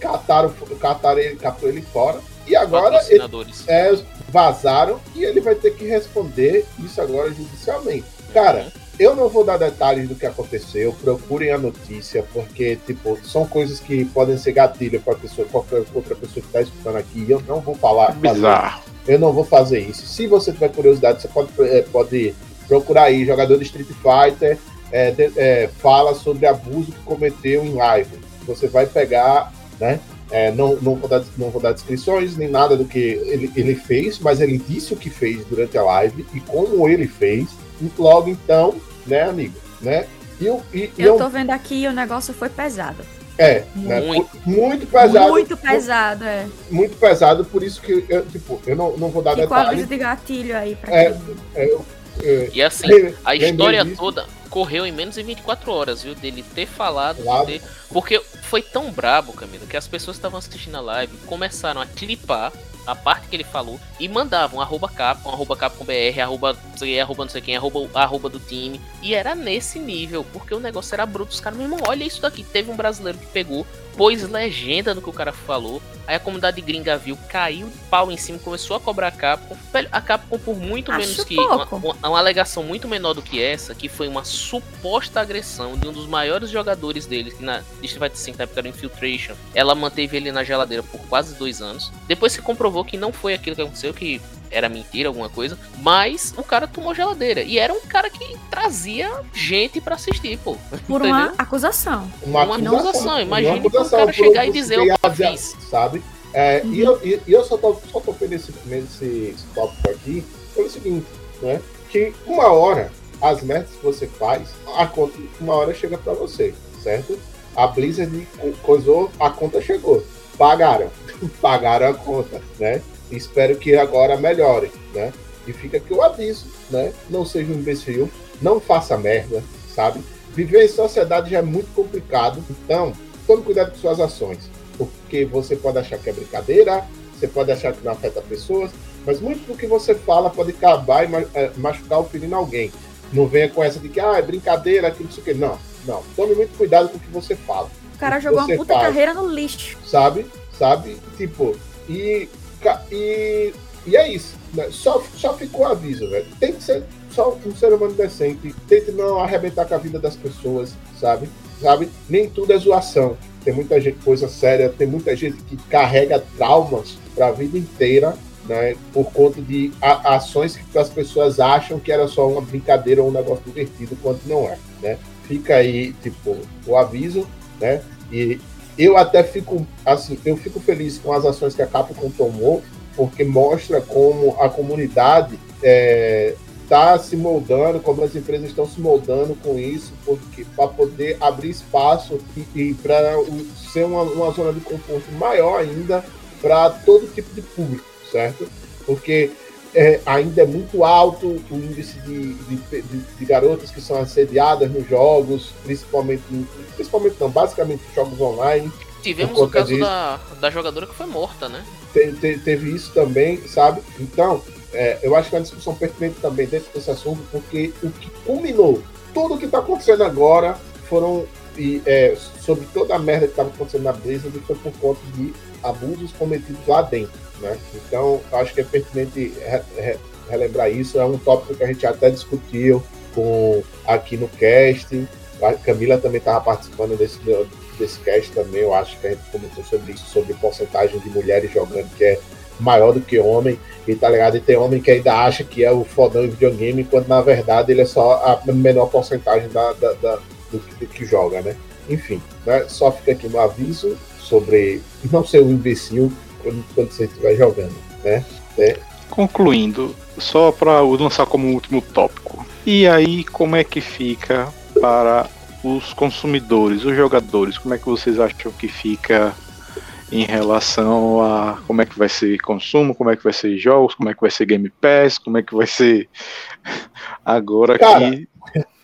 cataram, cataram ele, catou ele fora. E agora ele, é, vazaram e ele vai ter que responder isso agora judicialmente. Cara, eu não vou dar detalhes do que aconteceu, procurem a notícia, porque, tipo, são coisas que podem ser gatilho para pessoa, qualquer outra pessoa que está escutando aqui. e Eu não vou falar. fazer- Bizarro. eu não vou fazer isso. Se você tiver curiosidade, você pode, é, pode procurar aí, jogador de Street Fighter, é, de- é, fala sobre abuso que cometeu em live. Você vai pegar, né? é, não, não, vou dar, não vou dar descrições nem nada do que ele, ele fez, mas ele disse o que fez durante a live e como ele fez. E logo então, né, amigo? Né? E, e, e Eu eu- tô vendo aqui e o negócio foi pesado. é, né, Muito. muito pesado. Muito pesado, é. Muito pesado, por isso que eu, tipo, eu não, não vou dar Fica o aviso detalhes. de gatilho aí pra É, quem. É, eu- é, E assim, a história disso. toda, correu em menos de 24 horas, viu? Dele ter falado, Claro. porque foi tão brabo, Camilo, que as pessoas que estavam assistindo a live começaram a clipar a parte que ele falou e mandavam arroba capcom, arroba capcombr, arroba não sei, arroba não sei quem, arroba, arroba do time. E era nesse nível, porque o negócio era bruto. Os caras, meu irmão, olha isso daqui. Teve um brasileiro que pegou, pôs legenda no que o cara falou. Aí a comunidade gringa viu, caiu de pau em cima, começou a cobrar a Capcom. A Capcom por muito Acho menos que uma, pouco. uma, uma alegação muito menor do que essa, que foi uma suposta agressão de um dos maiores jogadores deles, que na Street Fighter 5 na época era o Infiltration. Ela manteve ele na geladeira por quase dois anos. Depois se comprovou que não foi aquilo que aconteceu, que era mentira, alguma coisa. Mas o cara tomou geladeira. E era um cara que trazia gente pra assistir, pô. Por Entendeu? uma acusação. Uma acusação, imagine uma acusação o cara por- chegar e por dizer, chegar "Opa, a dizer", fiz. Sabe? É, e, eu, e, eu só tô, só tô nesse, nesse esse tópico aqui pelo seguinte, né? Que uma hora, as metas que você faz, a conta, uma hora chega pra você, certo? A Blizzard co- coisou, a conta chegou. Pagaram. Pagaram a conta, né? Espero que agora melhore, né? E fica aqui o aviso, né? Não seja um imbecil, não faça merda, sabe? Viver em sociedade já é muito complicado, então tome cuidado com suas ações, porque você pode achar que é brincadeira, você pode achar que não afeta pessoas, mas muito do que você fala pode acabar e eh, machucar ou ferindo alguém. Não venha com essa de que ah, é brincadeira, que não sei o que. Não, não. Tome muito cuidado com o que você fala O cara O jogou uma puta faz? carreira no lixo. sabe? Sabe? Tipo, e, e, e é isso. né? Só, só ficou aviso, velho. Tem que ser só um ser humano decente. Tente não arrebentar com a vida das pessoas, sabe? Sabe? Nem tudo é zoação. Tem muita gente, coisa séria, tem muita gente que carrega traumas pra vida inteira, né? Por conta de a- ações que as pessoas acham que era só uma brincadeira ou um negócio divertido, quando não é, né? Fica aí, tipo, o aviso, né? E eu até fico assim, eu fico feliz com as ações que a Capcom tomou, porque mostra como a comunidade está se moldando, como as empresas estão se moldando com isso, porque para poder abrir espaço e, e para ser uma, uma zona de conforto maior ainda para todo tipo de público, certo? Porque é, ainda é muito alto o índice de, de, de, de garotas que são assediadas nos jogos, principalmente, principalmente não, basicamente jogos online. Tivemos o caso disso. da, da jogadora que foi morta, né? Te- te- teve isso também, sabe? Então, é, eu acho que é uma discussão pertinente também dentro desse assunto, porque o que culminou, tudo o que está acontecendo agora foram e, é, sobre toda a merda que estava acontecendo na Blizzard foi por conta de abusos cometidos lá dentro, né? Então, acho que é pertinente re- re- relembrar isso. É um tópico que a gente até discutiu com aqui no cast. A Camila também estava participando desse desse cast também. Eu acho que a gente comentou sobre isso, sobre porcentagem de mulheres jogando que é maior do que homem, e tá ligado? E tem homem que ainda acha que é o fodão em videogame, quando na verdade ele é só a menor porcentagem da, da- da- do, que, do que joga, né? Enfim, né? só fica aqui no aviso sobre não ser um imbecil quando, quando você estiver jogando, né? Concluindo, só para lançar como último tópico. E aí, como é que fica para os consumidores, os jogadores? Como é que vocês acham que fica em relação a como é que vai ser consumo, como é que vai ser jogos, como é que vai ser Game Pass, como é que vai ser agora Cara, que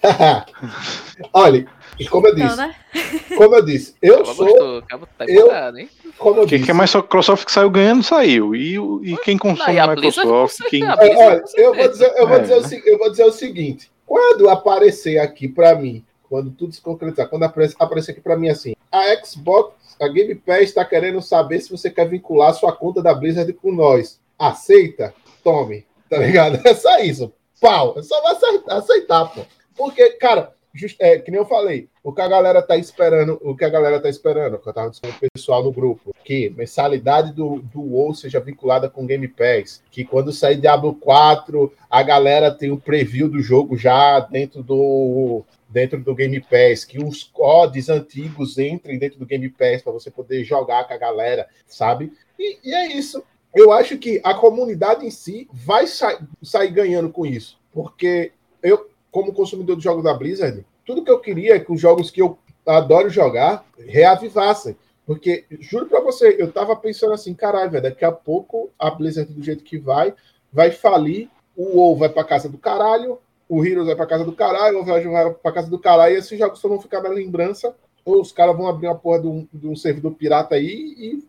Olha, e como eu Então, disse, né? como eu disse, eu Acaba sou, gostou, tá eu- hein? como eu quem disse, quer mais Microsoft que saiu ganhando saiu e, o- e quem consome e a Microsoft, quem. É, olha, eu vou dizer, eu vou É, dizer, o, né? eu vou dizer o seguinte: quando aparecer aqui pra mim, quando tudo se concretizar, quando apare- aparecer aqui pra mim assim, a Xbox, a Game Pass está querendo saber se você quer vincular sua conta da Blizzard com nós. Aceita? Tome. Tá ligado? É só isso. Pau. É só aceitar, aceitar pô. Porque, cara, just- é, que nem eu falei, o que a galera tá esperando, o que a galera tá esperando, que eu tava dizendo pro pessoal no grupo, que mensalidade do, do WoW seja vinculada com Game Pass, que quando sair Diablo 4, a galera tem o preview do jogo já dentro do dentro do Game Pass, que os CODs antigos entrem dentro do Game Pass para você poder jogar com a galera, sabe? E, e é isso. Eu acho que a comunidade em si vai sa- sair ganhando com isso, porque eu, como consumidor de jogos da Blizzard, tudo que eu queria é que os jogos que eu adoro jogar reavivassem. Porque, juro pra você, eu tava pensando assim, caralho, velho, daqui a pouco a Blizzard, do jeito que vai, vai falir, o WoW vai pra casa do caralho, o Heroes vai pra casa do caralho, o Overwatch vai pra casa do caralho, e esses jogos só vão ficar na lembrança, ou os caras vão abrir uma porra de um, de um servidor pirata aí e.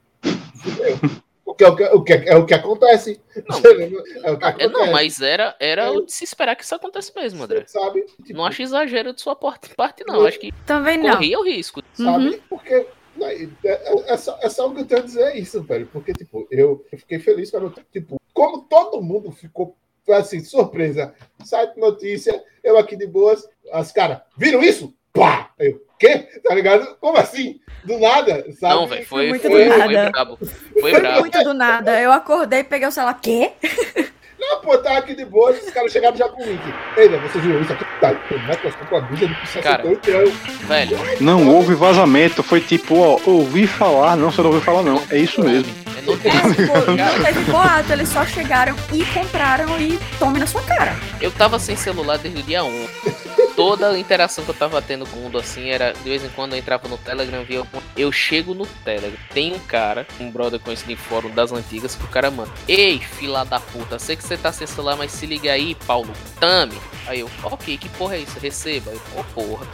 O que, é, o, que, o que é o que acontece. Não. É o que É, acontece. não, mas era, era É. de se esperar que isso acontecesse mesmo, André. Sabe? Tipo, Não acho exagero de sua parte, parte não. Acho que Também não. corria o risco. sabe? Porque né, é, é, é só, é só o que eu tenho a dizer é isso, velho. Porque, tipo, eu, eu fiquei feliz quando, tipo, como todo mundo ficou assim, surpresa. Site notícia, eu aqui de boas, as caras, viram isso? Pá! Eu, quê? Tá ligado? Como assim? Do nada, sabe? Não, velho, foi, muito foi, do foi, nada. brabo. Foi Foi brabo. muito do nada. Eu acordei, peguei o celular. Quê? Não, pô, tava aqui de boas, os caras chegaram já com o link. Ei, velho, você viu isso aqui? Tá, Microsoft com a de 68 eu, Velho, Não houve vazamento, foi tipo, ó, ouvi falar, não, você não ouviu falar, não. É isso mesmo. é É, tipo, não teve boato, eles só chegaram e compraram e tome na sua cara. Eu tava sem celular desde o dia 1. Toda a interação que eu tava tendo com o mundo assim era, de vez em quando eu entrava no Telegram, via algum... Eu chego no Telegram, tem um cara, um brother conhecido em fórum das antigas, que o cara manda, Ei, fila da puta, sei que você tá sem celular, mas se liga aí, Paulo, tame. Aí eu, ok, que porra é isso? Receba. Eu, ô porra.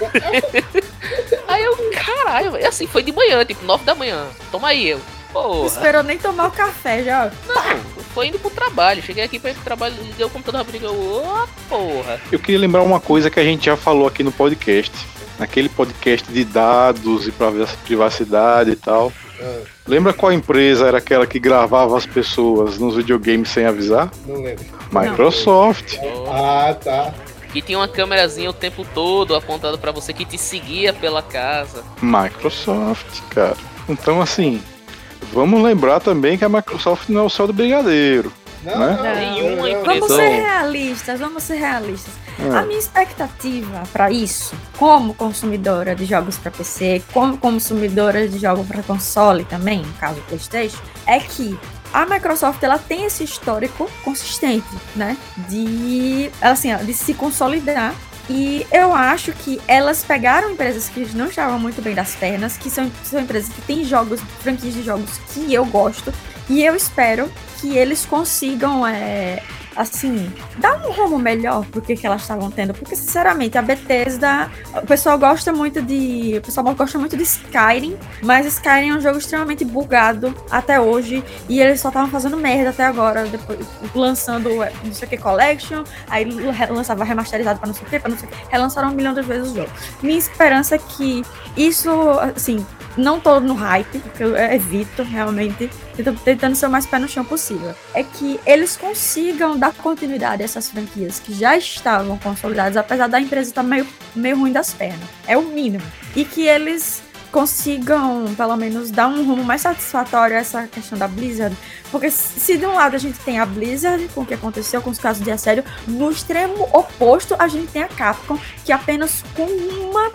aí eu, caralho, velho. assim, foi de manhã, tipo, 9 da manhã. Toma aí, eu. Não Porra. esperou nem tomar o café já. Não, foi indo pro trabalho. Cheguei aqui pra ir pro trabalho, liguei o computador rapidinho. eu, Ô, porra. Eu queria lembrar uma coisa que a gente já falou aqui no podcast. Naquele podcast de dados e priva- privacidade e tal. Lembra qual empresa era aquela que gravava as pessoas nos videogames sem avisar? não lembro. Microsoft. Ah, tá. E tinha uma câmerazinha o tempo todo apontada pra você que te seguia pela casa. Microsoft, cara. Então, assim, vamos lembrar também que a Microsoft não é o céu do brigadeiro. Não, Né? não, Nenhuma não, não. empresa. Vamos Então- ser realistas, vamos ser realistas. A É. minha expectativa para isso, como consumidora de jogos para PC, como consumidora de jogos para console também, no caso PlayStation, é que a Microsoft ela tem esse histórico consistente, né, de assim, de se consolidar. E eu acho que elas pegaram empresas que não estavam muito bem das pernas, que são, são empresas que têm jogos, franquias de jogos que eu gosto, e eu espero que eles consigam é, assim, dar um rumo melhor pro que, elas estavam tendo. Porque, sinceramente, a Bethesda, o pessoal gosta muito de. O pessoal gosta muito de Skyrim, mas Skyrim é um jogo extremamente bugado até hoje. E eles só estavam fazendo merda até agora, depois lançando é, não sei o que Collection, aí lançava remasterizado pra não sei o que, pra não sei o que. Relançaram um milhão de vezes o jogo. Minha esperança é que isso, assim, não tô no hype, porque eu evito realmente, tentando ser o mais pé no chão possível. É que eles consigam dar continuidade a essas franquias que já estavam consolidadas, apesar da empresa estar meio, meio ruim das pernas. É o mínimo. E que eles consigam, pelo menos, dar um rumo mais satisfatório a essa questão da Blizzard. Porque se de um lado a gente tem a Blizzard, com o que aconteceu com os casos de assédio, no extremo oposto a gente tem a Capcom, que apenas com, uma,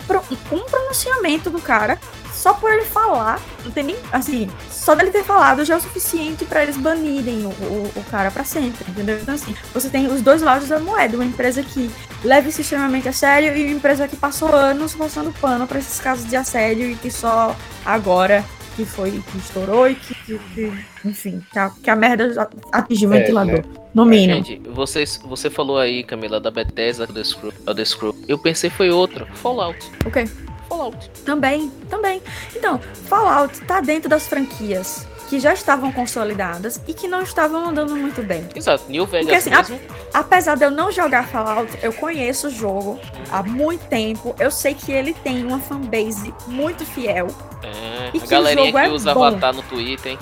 um pronunciamento do cara, só por ele falar, não tem nem, assim, só dele ter falado já é o suficiente pra eles banirem o, o, o cara pra sempre, entendeu? Então assim, você tem os dois lados da moeda, uma empresa que leva isso extremamente a sério e uma empresa que passou anos passando pano pra esses casos de assédio e que só agora que foi que estourou e que, que- que- enfim, que a, que a merda atingiu o É, ventilador, né? no mínimo. Gente, vocês, você falou aí, Camila, da Bethesda, do Screw, The Screw. Eu pensei foi outra. Fallout. O quê? Fallout. Também, também. Então, Fallout tá dentro das franquias que já estavam consolidadas e que não estavam andando muito bem. Exato, New Vegas Porque, assim, a- mesmo. Apesar de eu não jogar Fallout, eu conheço o jogo há muito tempo. Eu sei que ele tem uma fanbase muito fiel. É, E a que galerinha que é usa bom. avatar no Twitter, hein?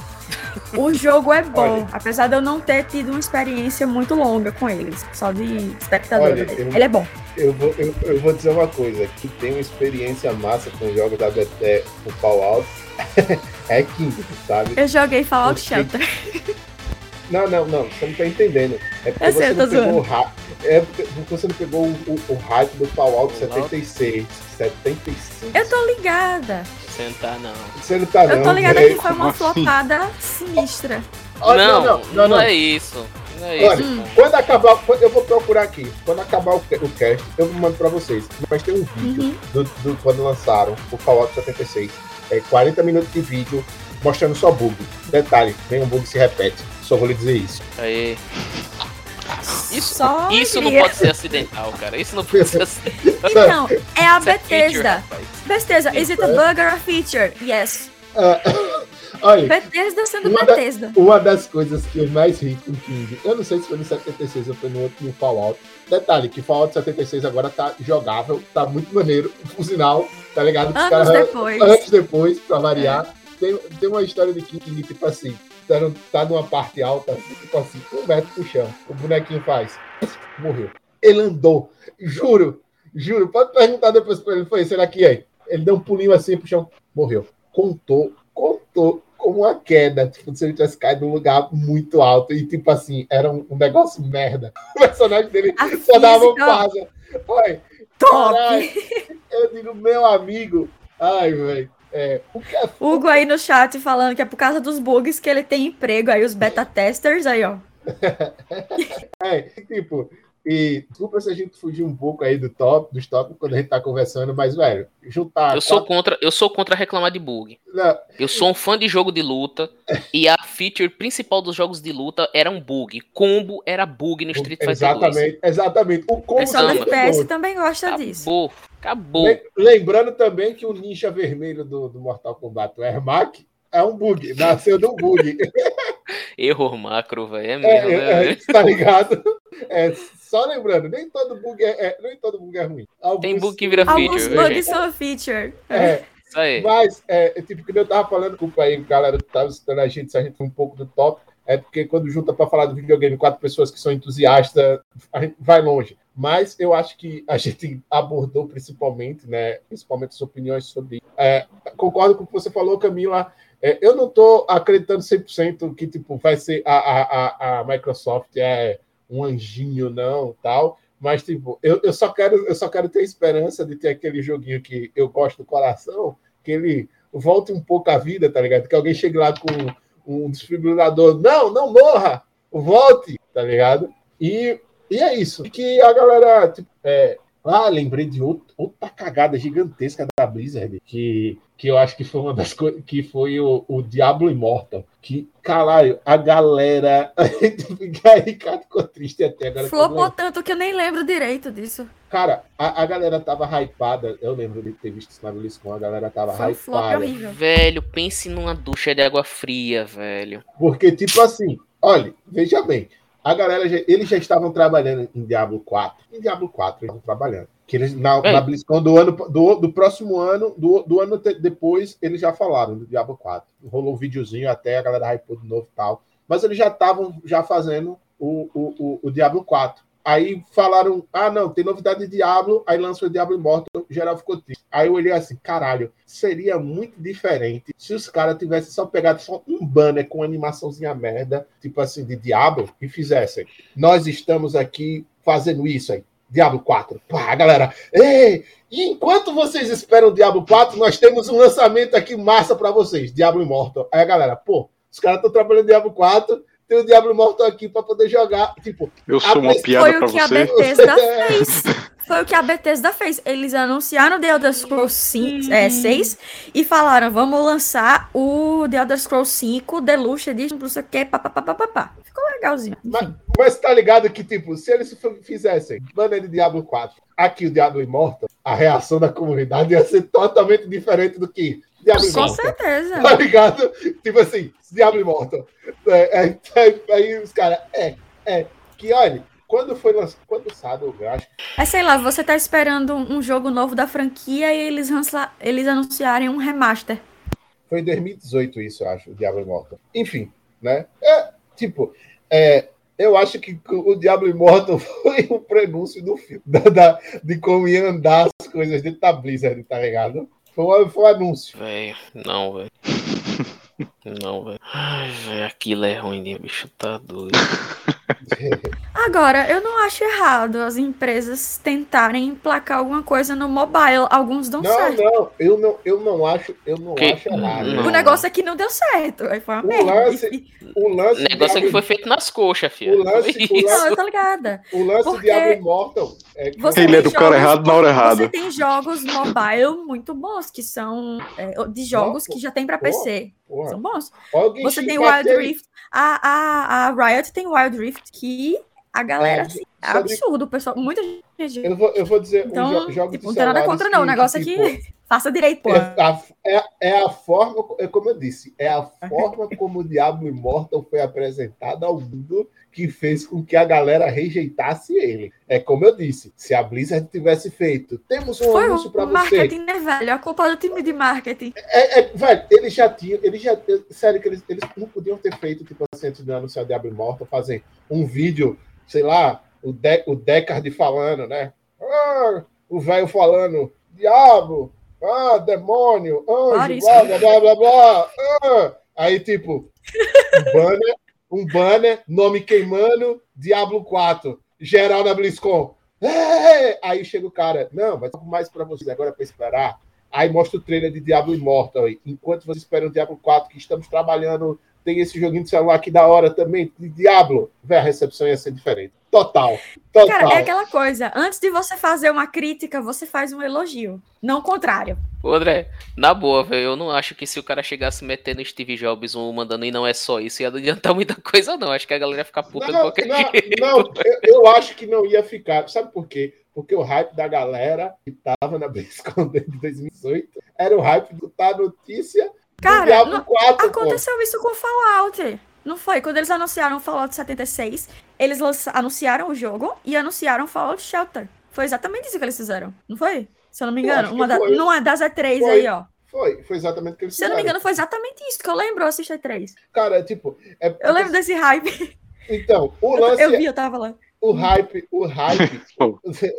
O jogo é bom, Olha. apesar de eu não ter tido uma experiência muito longa com eles, só de espectador. Olha, eu- Ele é bom. Eu vou, eu, eu vou dizer uma coisa, que tem uma experiência massa com os jogos da BT, o Fallout, é King, sabe? Eu joguei Fallout Porque- Shelter. Não, não, não, você não tá entendendo. É porque você sei, não pegou o hype. É porque você não pegou o, o, o hype do Fallout. 76. 75. Eu tô ligada. Sentar não. Você não tá, Eu tô não. ligada é- que foi uma assim? flopada sinistra. Olha, não, não, não, não. é isso. Não é Olha, isso. Hum. Quando acabar, eu vou procurar aqui. Quando acabar o, o cast, eu mando pra vocês. Mas tem um vídeo Uhum. do, do- quando lançaram o Fallout 76. É 40 minutos de vídeo mostrando só bug. Detalhe, nenhum bug se repete. Só vou lhe dizer isso. Aí. Isso, Só isso não pode ser acidental, cara. Isso não pode ser acidental. Então, é a Isso é Bethesda. Bethesda, is it a bug or a feature? Yes. Ah, olha, Bethesda sendo Uma da- Bethesda. uma das coisas que eu mais ri com o King, eu não sei se foi no 76 ou foi no outro no Fallout. Detalhe, que Fallout 76 agora tá jogável, tá muito maneiro, por sinal, tá ligado? Os Anos caras- depois. Anos depois, pra variar. Tem, tem uma história de King, tipo assim, tá, tá numa parte alta, assim, tipo assim, um metro pro chão. O bonequinho faz. Morreu. Ele andou. Juro, juro. Pode perguntar depois pra ele. Foi, será que é? Ele deu um pulinho assim pro chão. Morreu. Contou, contou como uma queda. Tipo, se ele tivesse caído num lugar muito alto. E, tipo assim, era um, um negócio merda. O personagem dele A só dava um física- pausa. Oi, Top! caralho. Eu digo, meu amigo. Ai, velho. É, é Hugo aí no chat falando que é por causa dos bugs que ele tem emprego. Aí os beta testers aí, ó. É, tipo, e desculpa se a gente fugir um pouco aí do top, dos tópicos quando a gente tá conversando, mas, velho, juntar. Eu sou quatro- contra, eu sou contra reclamar de bug. Não, Eu sou um fã de jogo de luta e a feature principal dos jogos de luta era um bug. Combo era bug no Street Fighter 2. exatamente, exatamente. O O como pessoal do. FPS também gosta disso. Acabou, acabou. Le- Lembrando também que o ninja vermelho do, do Mortal Kombat, o Ermac, é um bug, nasceu de um bug. Error macro, velho. É É, mesmo, é, né? é, tá ligado? É, só lembrando, nem todo bug é, é- nem todo bug é ruim. Alguns- Tem bug que vira Alguns feature. bugs gente. são feature. É, Isso aí. Mas, é, é tipo, que eu tava falando, desculpa aí, galera que tava citando a gente, se a gente foi um pouco do top, é porque quando junta para falar do videogame quatro pessoas que são entusiastas, a gente vai longe. Mas eu acho que a gente abordou principalmente, né, principalmente as opiniões sobre. É, concordo com o que você falou, Camila. É, eu não tô acreditando 100% que tipo, vai ser a, a, a, a Microsoft é um anjinho, não, tal. Mas, tipo, eu, eu, só quero, eu só quero ter esperança de ter aquele joguinho que eu gosto do coração, que ele volte um pouco à vida, tá ligado? Que alguém chegue lá com um desfibrilador. Não, não morra! Volte, tá ligado? E, e é isso. Que a galera. Tipo, é, ah, lembrei de out- outra cagada gigantesca da Blizzard, que, que eu acho que foi uma das coisas. Que foi o, o Diablo Immortal. Que, caralho, a galera. A gente fica aí, cara, ficou triste até agora. Flopou tanto que eu nem lembro direito disso. Cara, a, a galera tava hypada. Eu lembro de ter visto isso na BlizzCon. A galera tava Foi um hypada. horrível. Velho, pense numa ducha de água fria, velho. Porque, tipo assim, olha, veja bem, a galera, já- eles já estavam trabalhando em Diablo 4. Em Diablo 4 eles estavam trabalhando. Que eles, na, na BlizzCon do ano, do, do próximo ano, do, do ano te- depois, eles já falaram do Diablo 4. Rolou um videozinho até, a galera hypou de novo e tal. Mas eles já estavam já fazendo o, o, o, o Diablo 4. Aí falaram, ah, não, tem novidade de Diablo, aí lançou o Diablo Immortal, geral ficou triste. Aí eu olhei assim, caralho, seria muito diferente se os caras tivessem só pegado só um banner com animaçãozinha merda, tipo assim, de Diablo, e fizessem. Nós estamos aqui fazendo isso aí. Diablo 4. Pá, galera. Ei! Enquanto vocês esperam o Diablo 4, nós temos um lançamento aqui massa pra vocês, Diablo Immortal. Aí galera, pô, os caras estão trabalhando Diablo 4, tem o Diablo Immortal aqui pra poder jogar. Tipo, Eu sou uma Foi piada Foi pra o que a você. Bethesda fez. Foi o que a Bethesda fez. Eles anunciaram The Elder Scrolls 5, é, 6 e falaram: vamos lançar o The Elder Scrolls 5 Deluxe Edition, não sei o que, papapá. Ficou legalzinho. Mas, mas tá ligado que, tipo, se eles fizessem banner de Diablo 4, aqui o Diablo Immortal, a reação da comunidade ia ser totalmente diferente do que Com Immortal. certeza. Tá ligado? Tipo assim, Diablo Immortal. É, é, é, aí os caras, é, é. Que olha, quando foi lançado, quando lançado, eu acho É, sei lá, você tá esperando um um jogo novo da franquia e eles, lança- eles anunciarem um remaster. Foi em 2018 isso, eu acho, o Diablo Immortal. Enfim, né? É, tipo, é, eu acho que o Diablo Immortal foi o prenúncio do filme, da, da- de como ia andar as coisas dentro da Blizzard, tá ligado? Foi, foi um anúncio. Velho, não, velho. Não, velho. Ai, velho, aquilo é ruim, né, bicho? Tá doido. Agora, eu não acho errado as empresas tentarem emplacar alguma coisa no mobile. Alguns dão Não, certo. não, eu não, eu não acho, eu não Que- acho errado. não. O negócio aqui não deu certo. Aí foi uma O merda. lance- O lance O negócio é que foi feito nas coxas, filho. O lance- o isso. Não, eu tô ligada. O lance Porque do Diablo Immortal é que Você Ele tem é do cara jogos- errado na hora Você errada. tem jogos mobile muito bons, que são é, de jogos que já tem pra. PC. Porra, São bons. olha o Você tem Wild aí. Rift. A, a, a Riot tem Wild Rift, que A galera, É, assim, é absurdo, o pessoal. Muita gente. Eu vou, eu vou dizer, Então, os jo- jogos tipo, não tem nada contra, não. O negócio que, é que tipo, faça direito, pô. É a, é, é a forma, é como eu disse, é a forma como o Diablo Immortal foi apresentado ao mundo que fez com que a galera rejeitasse ele. É como eu disse, se a Blizzard tivesse feito, temos um Foi anúncio o para você. marketing, né, velho? A culpa do time de marketing. É, é, velho, eles já tinham, eles já, sério que eles, eles não podiam ter feito, tipo assim, antes de anunciar o Diablo Immortal, fazer um vídeo, sei lá, o, De, o Deckard falando, né? Ah, o velho falando, diabo, ah, demônio, anjo, blá, blá, blá, blá, blá, ah. Aí, tipo, um banner, um banner, nome queimando, Diablo 4, geral na BlizzCon. É! Aí chega o cara, não, mas mais para vocês agora para esperar. Aí mostra o trailer de Diablo Immortal. Enquanto vocês esperam o Diablo 4, que estamos trabalhando, tem esse joguinho de celular aqui da hora também, de Diablo. Véi, a recepção ia ser diferente. Total. Total. Cara, é aquela coisa. Antes de você fazer uma crítica, você faz um elogio. Não o contrário. Ô, André, na boa, velho, eu não acho que se o cara chegasse metendo Steve Jobs um mandando e não é só isso, ia adiantar muita coisa, não. Acho que a galera ia ficar puta de Não, qualquer não, jeito. não, eu, eu acho que não ia ficar. Sabe por quê? Porque o hype da galera que tava na BlizzCon de 2018 era o hype do tá notícia do Cara, Diablo não- 4, pô. aconteceu isso com Fallout. Não foi? Quando eles anunciaram Fallout 76, eles anunciaram o jogo e anunciaram Fallout Shelter. Foi exatamente isso que eles fizeram. Não foi? Se eu não me Eu engano. Uma da, numa das E3 Foi. aí, ó. Foi, foi exatamente o que eles Se eu não me fizeram. engano, foi exatamente isso que eu lembro. Eu assisti a E3. Cara, tipo... É, Eu lembro desse hype. Então, o Eu, lance eu vi, eu tava lá. o hype, o hype, você,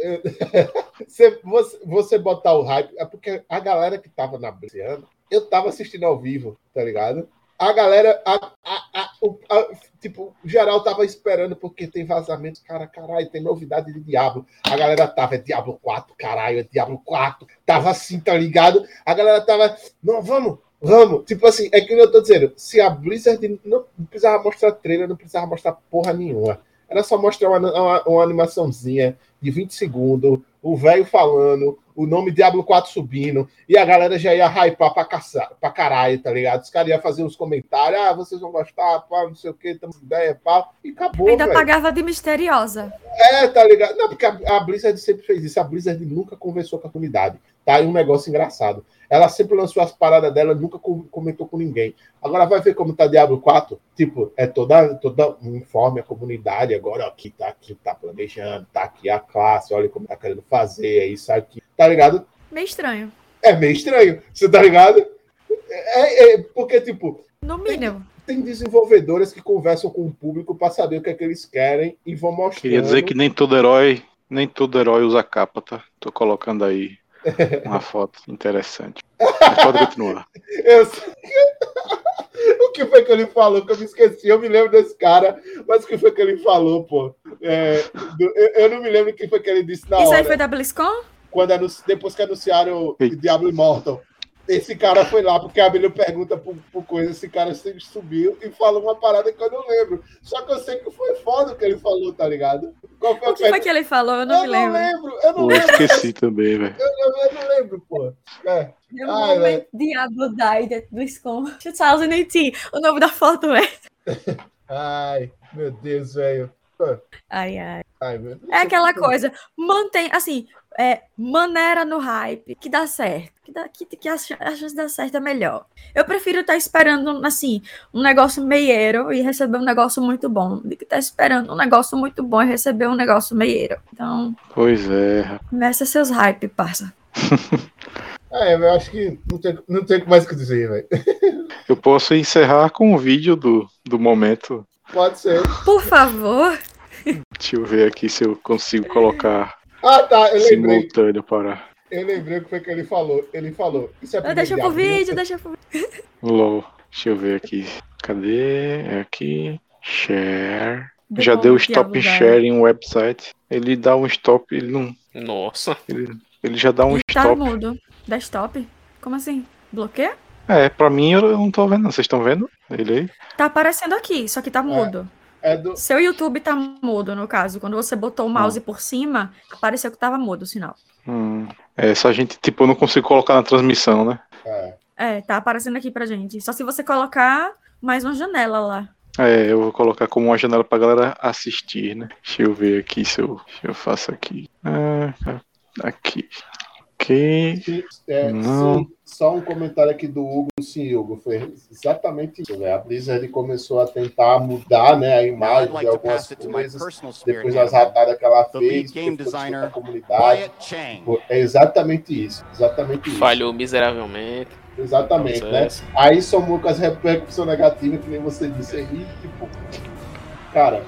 você, você- botar o hype, é porque a galera que tava na ano, eu tava assistindo ao vivo, tá ligado? A galera, a, a, a, tipo, geral tava esperando porque tem vazamentos, cara, caralho, tem novidade de Diablo. A galera tava, é Diablo 4, caralho, é Diablo 4. Tava assim, tá ligado? A galera tava, não, vamos, vamos. Tipo assim, é que eu tô dizendo, se a Blizzard não, não precisava mostrar trailer, não precisava mostrar porra nenhuma. Era só mostrar uma, uma, uma animaçãozinha de 20 segundos, o velho falando, o nome Diablo 4 subindo, e a galera já ia hypar pra, caçar, pra caralho, tá ligado? Os caras iam fazer uns comentários, ah, vocês vão gostar, pá, não sei o que, temos ideia, pá, e acabou, Ainda velho. pagava de misteriosa. É, tá ligado? Não, porque a, a Blizzard sempre fez isso. A Blizzard nunca conversou com a comunidade. Tá aí um negócio engraçado. Ela sempre lançou as paradas dela, nunca com- comentou com ninguém. Agora vai ver como tá Diablo 4. Tipo, é toda, toda um informe a comunidade. Agora, ó, aqui tá aqui, tá planejando, tá aqui a classe, olha como tá querendo fazer, é isso aqui. Tá ligado? Meio estranho. É meio estranho. Você tá ligado? É, é, porque, tipo, No mínimo. tem desenvolvedores que conversam com o público para saber o que é que eles querem e vão mostrando. Queria dizer que nem todo herói, nem todo herói usa capa, tá? Tô colocando aí uma foto interessante. Mas pode continuar. Eu o que foi que ele falou? Que eu me esqueci, eu me lembro desse cara, mas o que foi que ele falou, pô? É, do- eu, eu não me lembro o que foi que ele disse na Isso hora, aí foi da BlizzCon? quando anunci- depois que anunciaram. Diablo Immortal. Esse cara foi lá, porque a Abelha pergunta por, por coisa, esse cara sempre subiu e falou uma parada que eu não lembro. Só que eu sei que foi foda o que ele falou, tá ligado? Qual foi O que foi pergunta? que ele falou? Eu não me eu não lembro. lembro, eu não Pô, eu lembro, esqueci também, velho. eu, eu não lembro, pô. É. No Ai, moment Diablo died at BlizzCon 2018. O nome da foto é. Ai, meu Deus, velho. Ai, ai. Ai, meu Deus. É aquela coisa. Mantém, assim, é, maneira no hype, que dá certo. Que, dá, que, que a, a chance de dar certo é melhor. Eu prefiro estar esperando, assim, um negócio meieiro e receber um negócio muito bom. Do que estar esperando um negócio muito bom e receber um negócio meieiro. Então, Pois é, começa seus hype, parça. É, eu acho que não tem, não tem mais o que dizer, velho. Eu posso encerrar com o vídeo do, do momento. Pode ser. Por favor. Deixa eu ver aqui se eu consigo colocar Ah, tá, eu lembrei. simultâneo para. Eu lembrei o que foi que ele falou. Ele falou. Isso é Ah, Deixa pro vídeo, deixa pro vídeo. LOL. Deixa eu ver aqui. Cadê? É aqui. Share. Já deu stop share em website. Ele dá um stop, ele não. Nossa. Ele, ele já dá um E tá stop. mudo. Desktop? Como assim? Bloqueia? É, pra mim eu não tô vendo. Vocês estão vendo ele aí? Tá aparecendo aqui, só que tá mudo. É do. Seu YouTube tá mudo, no caso. Quando você botou o mouse por cima, apareceu que tava mudo o sinal. Hum. É, só a gente, tipo, eu não consigo colocar na transmissão, né? É. É, tá aparecendo aqui pra gente. Só se você colocar mais uma janela lá. É, eu vou colocar como uma janela pra galera assistir, né? Deixa eu ver aqui se eu, se eu faço aqui. Ah, aqui. Ok. É, Não. sim, só um comentário aqui do Hugo, sim, Hugo, foi exatamente isso. Né? A Blizzard começou a tentar mudar né, a imagem de algumas coisas depois das ratadas que ela fez, da comunidade. É exatamente isso, exatamente isso. Falhou miseravelmente. Exatamente, né? Aí somou com as repercussões negativas, que nem você disse aí, tipo, cara,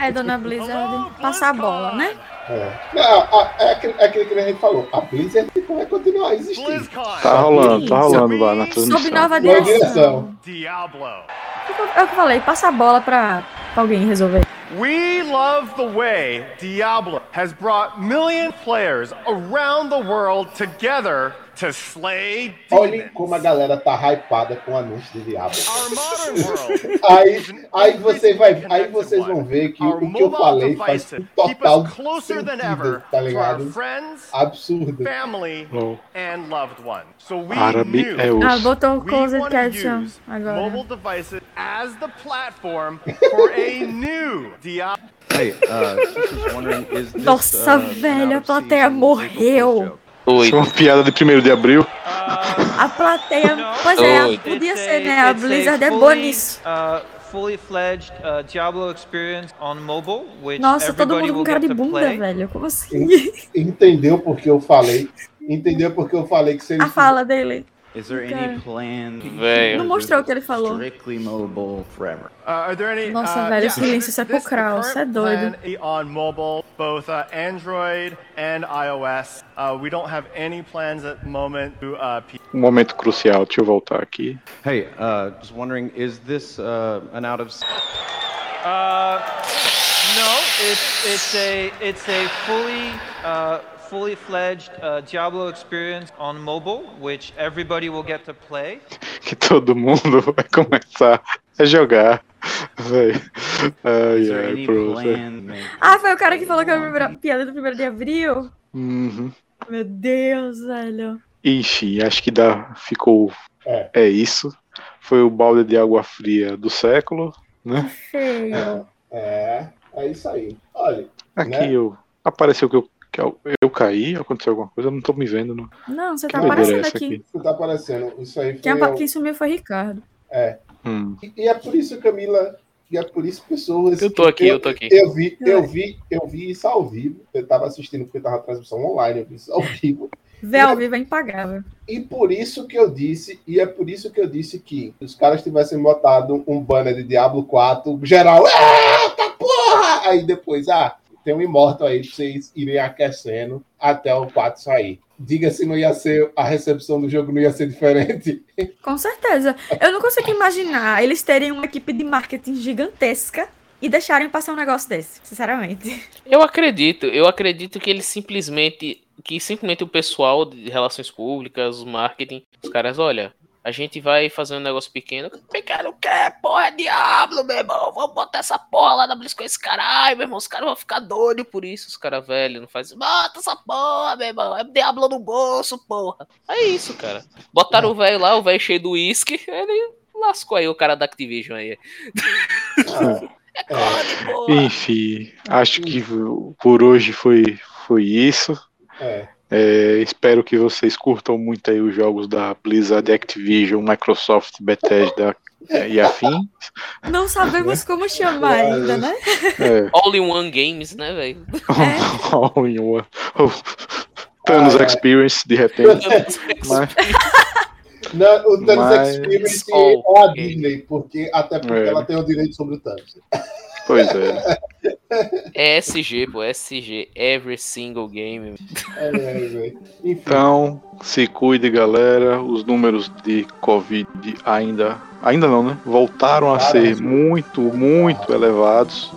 É, dona Blizzard, passar a bola, né? é. Não, a- é, aquele, é aquele que a gente falou, a Blizzard vai continuar existindo. Tá rolando, tá rolando lá na Sob transmissão. nova Boa direção. direção. Diablo. É o que eu falei, passa a bola pra, pra alguém resolver. We love the way Diablo has brought million players around the world together Olhem como a galera tá hypada com o anúncio do Diablo. Our modern world Aí, aí, você vai, aí vocês vão ver que Our o que eu mobile falei faz devices um keep total us closer than sentido, ever tá ligado? friends, Absurdo. family, Oh, and loved ones. So we árabe é Ah, osso. botou we closed want caption to use agora. mobile devices as the platform for a new Diablo. Hey, uh, just wondering, is this, Nossa, uh, velho, a plateia morreu. É uma piada de 1 de abril. A plateia. Pois é, podia ser, né? A Blizzard é boa nisso. uh, fully fledged uh, Diablo experience on mobile, which Nossa, todo mundo com cara de bunda, play. velho. Como assim? Entendeu porque eu falei? Entendeu porque eu falei que se eles A fala dele. Is there Cara. any plan? Velho. Não mostrou o que ele falou. Strictly mobile forever. Uh, are there any, Nossa, uh, velho, yeah, silêncio this- sepulcral, this- cê é doido. On mobile, both uh, Android and iOS, uh, we don't have any plans at the moment to uh, P- Um momento crucial, deixa eu voltar aqui. Hey, uh, just wondering, is this uh, an out of? Uh, no, it's it's a it's a fully uh, fully fledged uh, Diablo experience on mobile, which everybody will get to play. Que todo mundo vai começar a jogar. Véi. Ai, ai? Maybe? Ah, foi o cara que falou que era a primeira piada do primeiro de abril? Uhum. Meu Deus, velho. Enfim, acho que dá, ficou. É. É isso. Foi o balde de água fria do século, né? Feio. É, é isso aí. Olha, Aqui Né? eu. Apareceu que eu, que eu, eu caí, aconteceu alguma coisa, eu não tô me vendo. Não. Não, você Que tá é aparecendo aqui. aqui? que tá aparecendo, isso aí foi. Quem, apa- quem sumiu foi Ricardo. Hum. E e é por isso, Camila, e é por isso pessoas. Eu tô aqui, eu tô aqui. Eu vi, eu vi, eu vi isso ao vivo. Eu tava assistindo porque tava a transmissão online, eu vi isso ao vivo. Ver ao vivo é impagável. E por isso que eu disse, e é por isso que eu disse que se os caras tivessem botado um banner de Diablo 4, geral, tá porra! Aí depois, ah, tem um Immortal aí pra vocês irem aquecendo até o 4 sair. Diga se não ia ser, a recepção do jogo não ia ser diferente. Com certeza. Eu não consigo imaginar eles terem uma equipe de marketing gigantesca e deixarem passar um negócio desse, sinceramente. Eu acredito, eu acredito que eles simplesmente, que simplesmente o pessoal de relações públicas, o marketing, os caras, olha, a gente vai fazer um negócio pequeno, pequeno que é, porra, é Diablo, meu irmão, vamos botar essa porra lá na BlizzCon esse caralho, meu irmão, os caras vão ficar doidos por isso, os caras velhos, não fazem, bota essa porra, meu irmão, é Diablo no bolso, porra. É isso, cara. Botaram o velho lá, o velho cheio do uísque, ele lascou aí o cara da Activision aí. É porra. Enfim, acho que por hoje foi, foi isso. É. É, espero que vocês curtam muito aí os jogos da Blizzard, Activision, Microsoft, Bethesda é, e afins. Não sabemos como chamar ainda, né? É, All in One Games, né, velho? all in one. Oh, Thanos Ah, é. Experience, de repente. Mas, Não, o Thanos Mas- Experience é a. Disney, porque, até porque É. ela tem o direito sobre o Thanos. Pois é. É SG, pô, SG, Every Single Game. É, é, é. Então, se cuide, galera. Os números de Covid ainda. Ainda não, né? Voltaram a ser muito, muito elevados.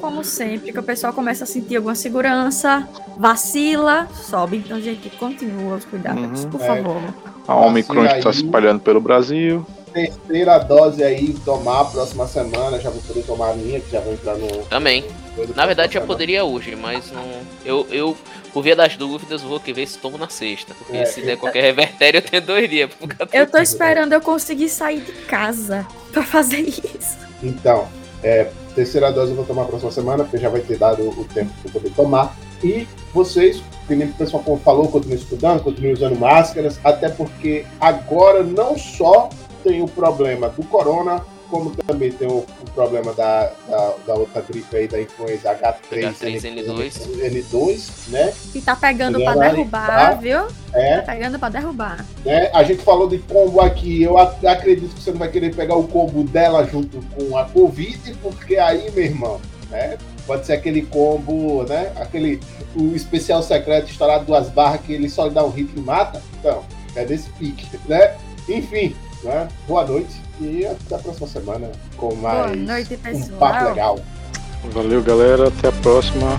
Como sempre, que o pessoal começa a sentir alguma segurança, vacila, sobe. Então, gente, continua os cuidados, Uhum. por É. favor. A Omicron está se espalhando pelo Brasil. Terceira dose aí, tomar próxima semana. Já vou poder tomar a minha, que já vou entrar no. Também. Na verdade, já poderia hoje, mas não. Eu, eu por via das dúvidas, vou que ver se tomo na sexta. Porque É, se der qualquer revertério, eu tenho dois dias. Eu tô esperando eu conseguir sair de casa pra fazer isso. Então, é, terceira dose eu vou tomar a próxima semana, porque já vai ter dado o tempo para poder tomar. E vocês, que nem o pessoal falou, continuem estudando, continuem usando máscaras, até porque agora não só tem o problema do corona, como também tem o, o problema da, da, da, outra gripe aí, da influenza H3N2, N2 né? Que tá pegando para derrubar, tá? viu? É. Tá pegando para derrubar. Né? A gente falou de combo aqui, eu acredito que você não vai querer pegar o combo dela junto com a Covid, porque aí, meu irmão, né? Pode ser aquele combo, né? Aquele o especial secreto estourado duas barras que ele só dá um hit e mata. Então, é desse pique, né? Enfim, né? Boa noite e até a próxima semana com mais Boa noite, pessoal. um papo legal. Valeu, galera. Até a próxima.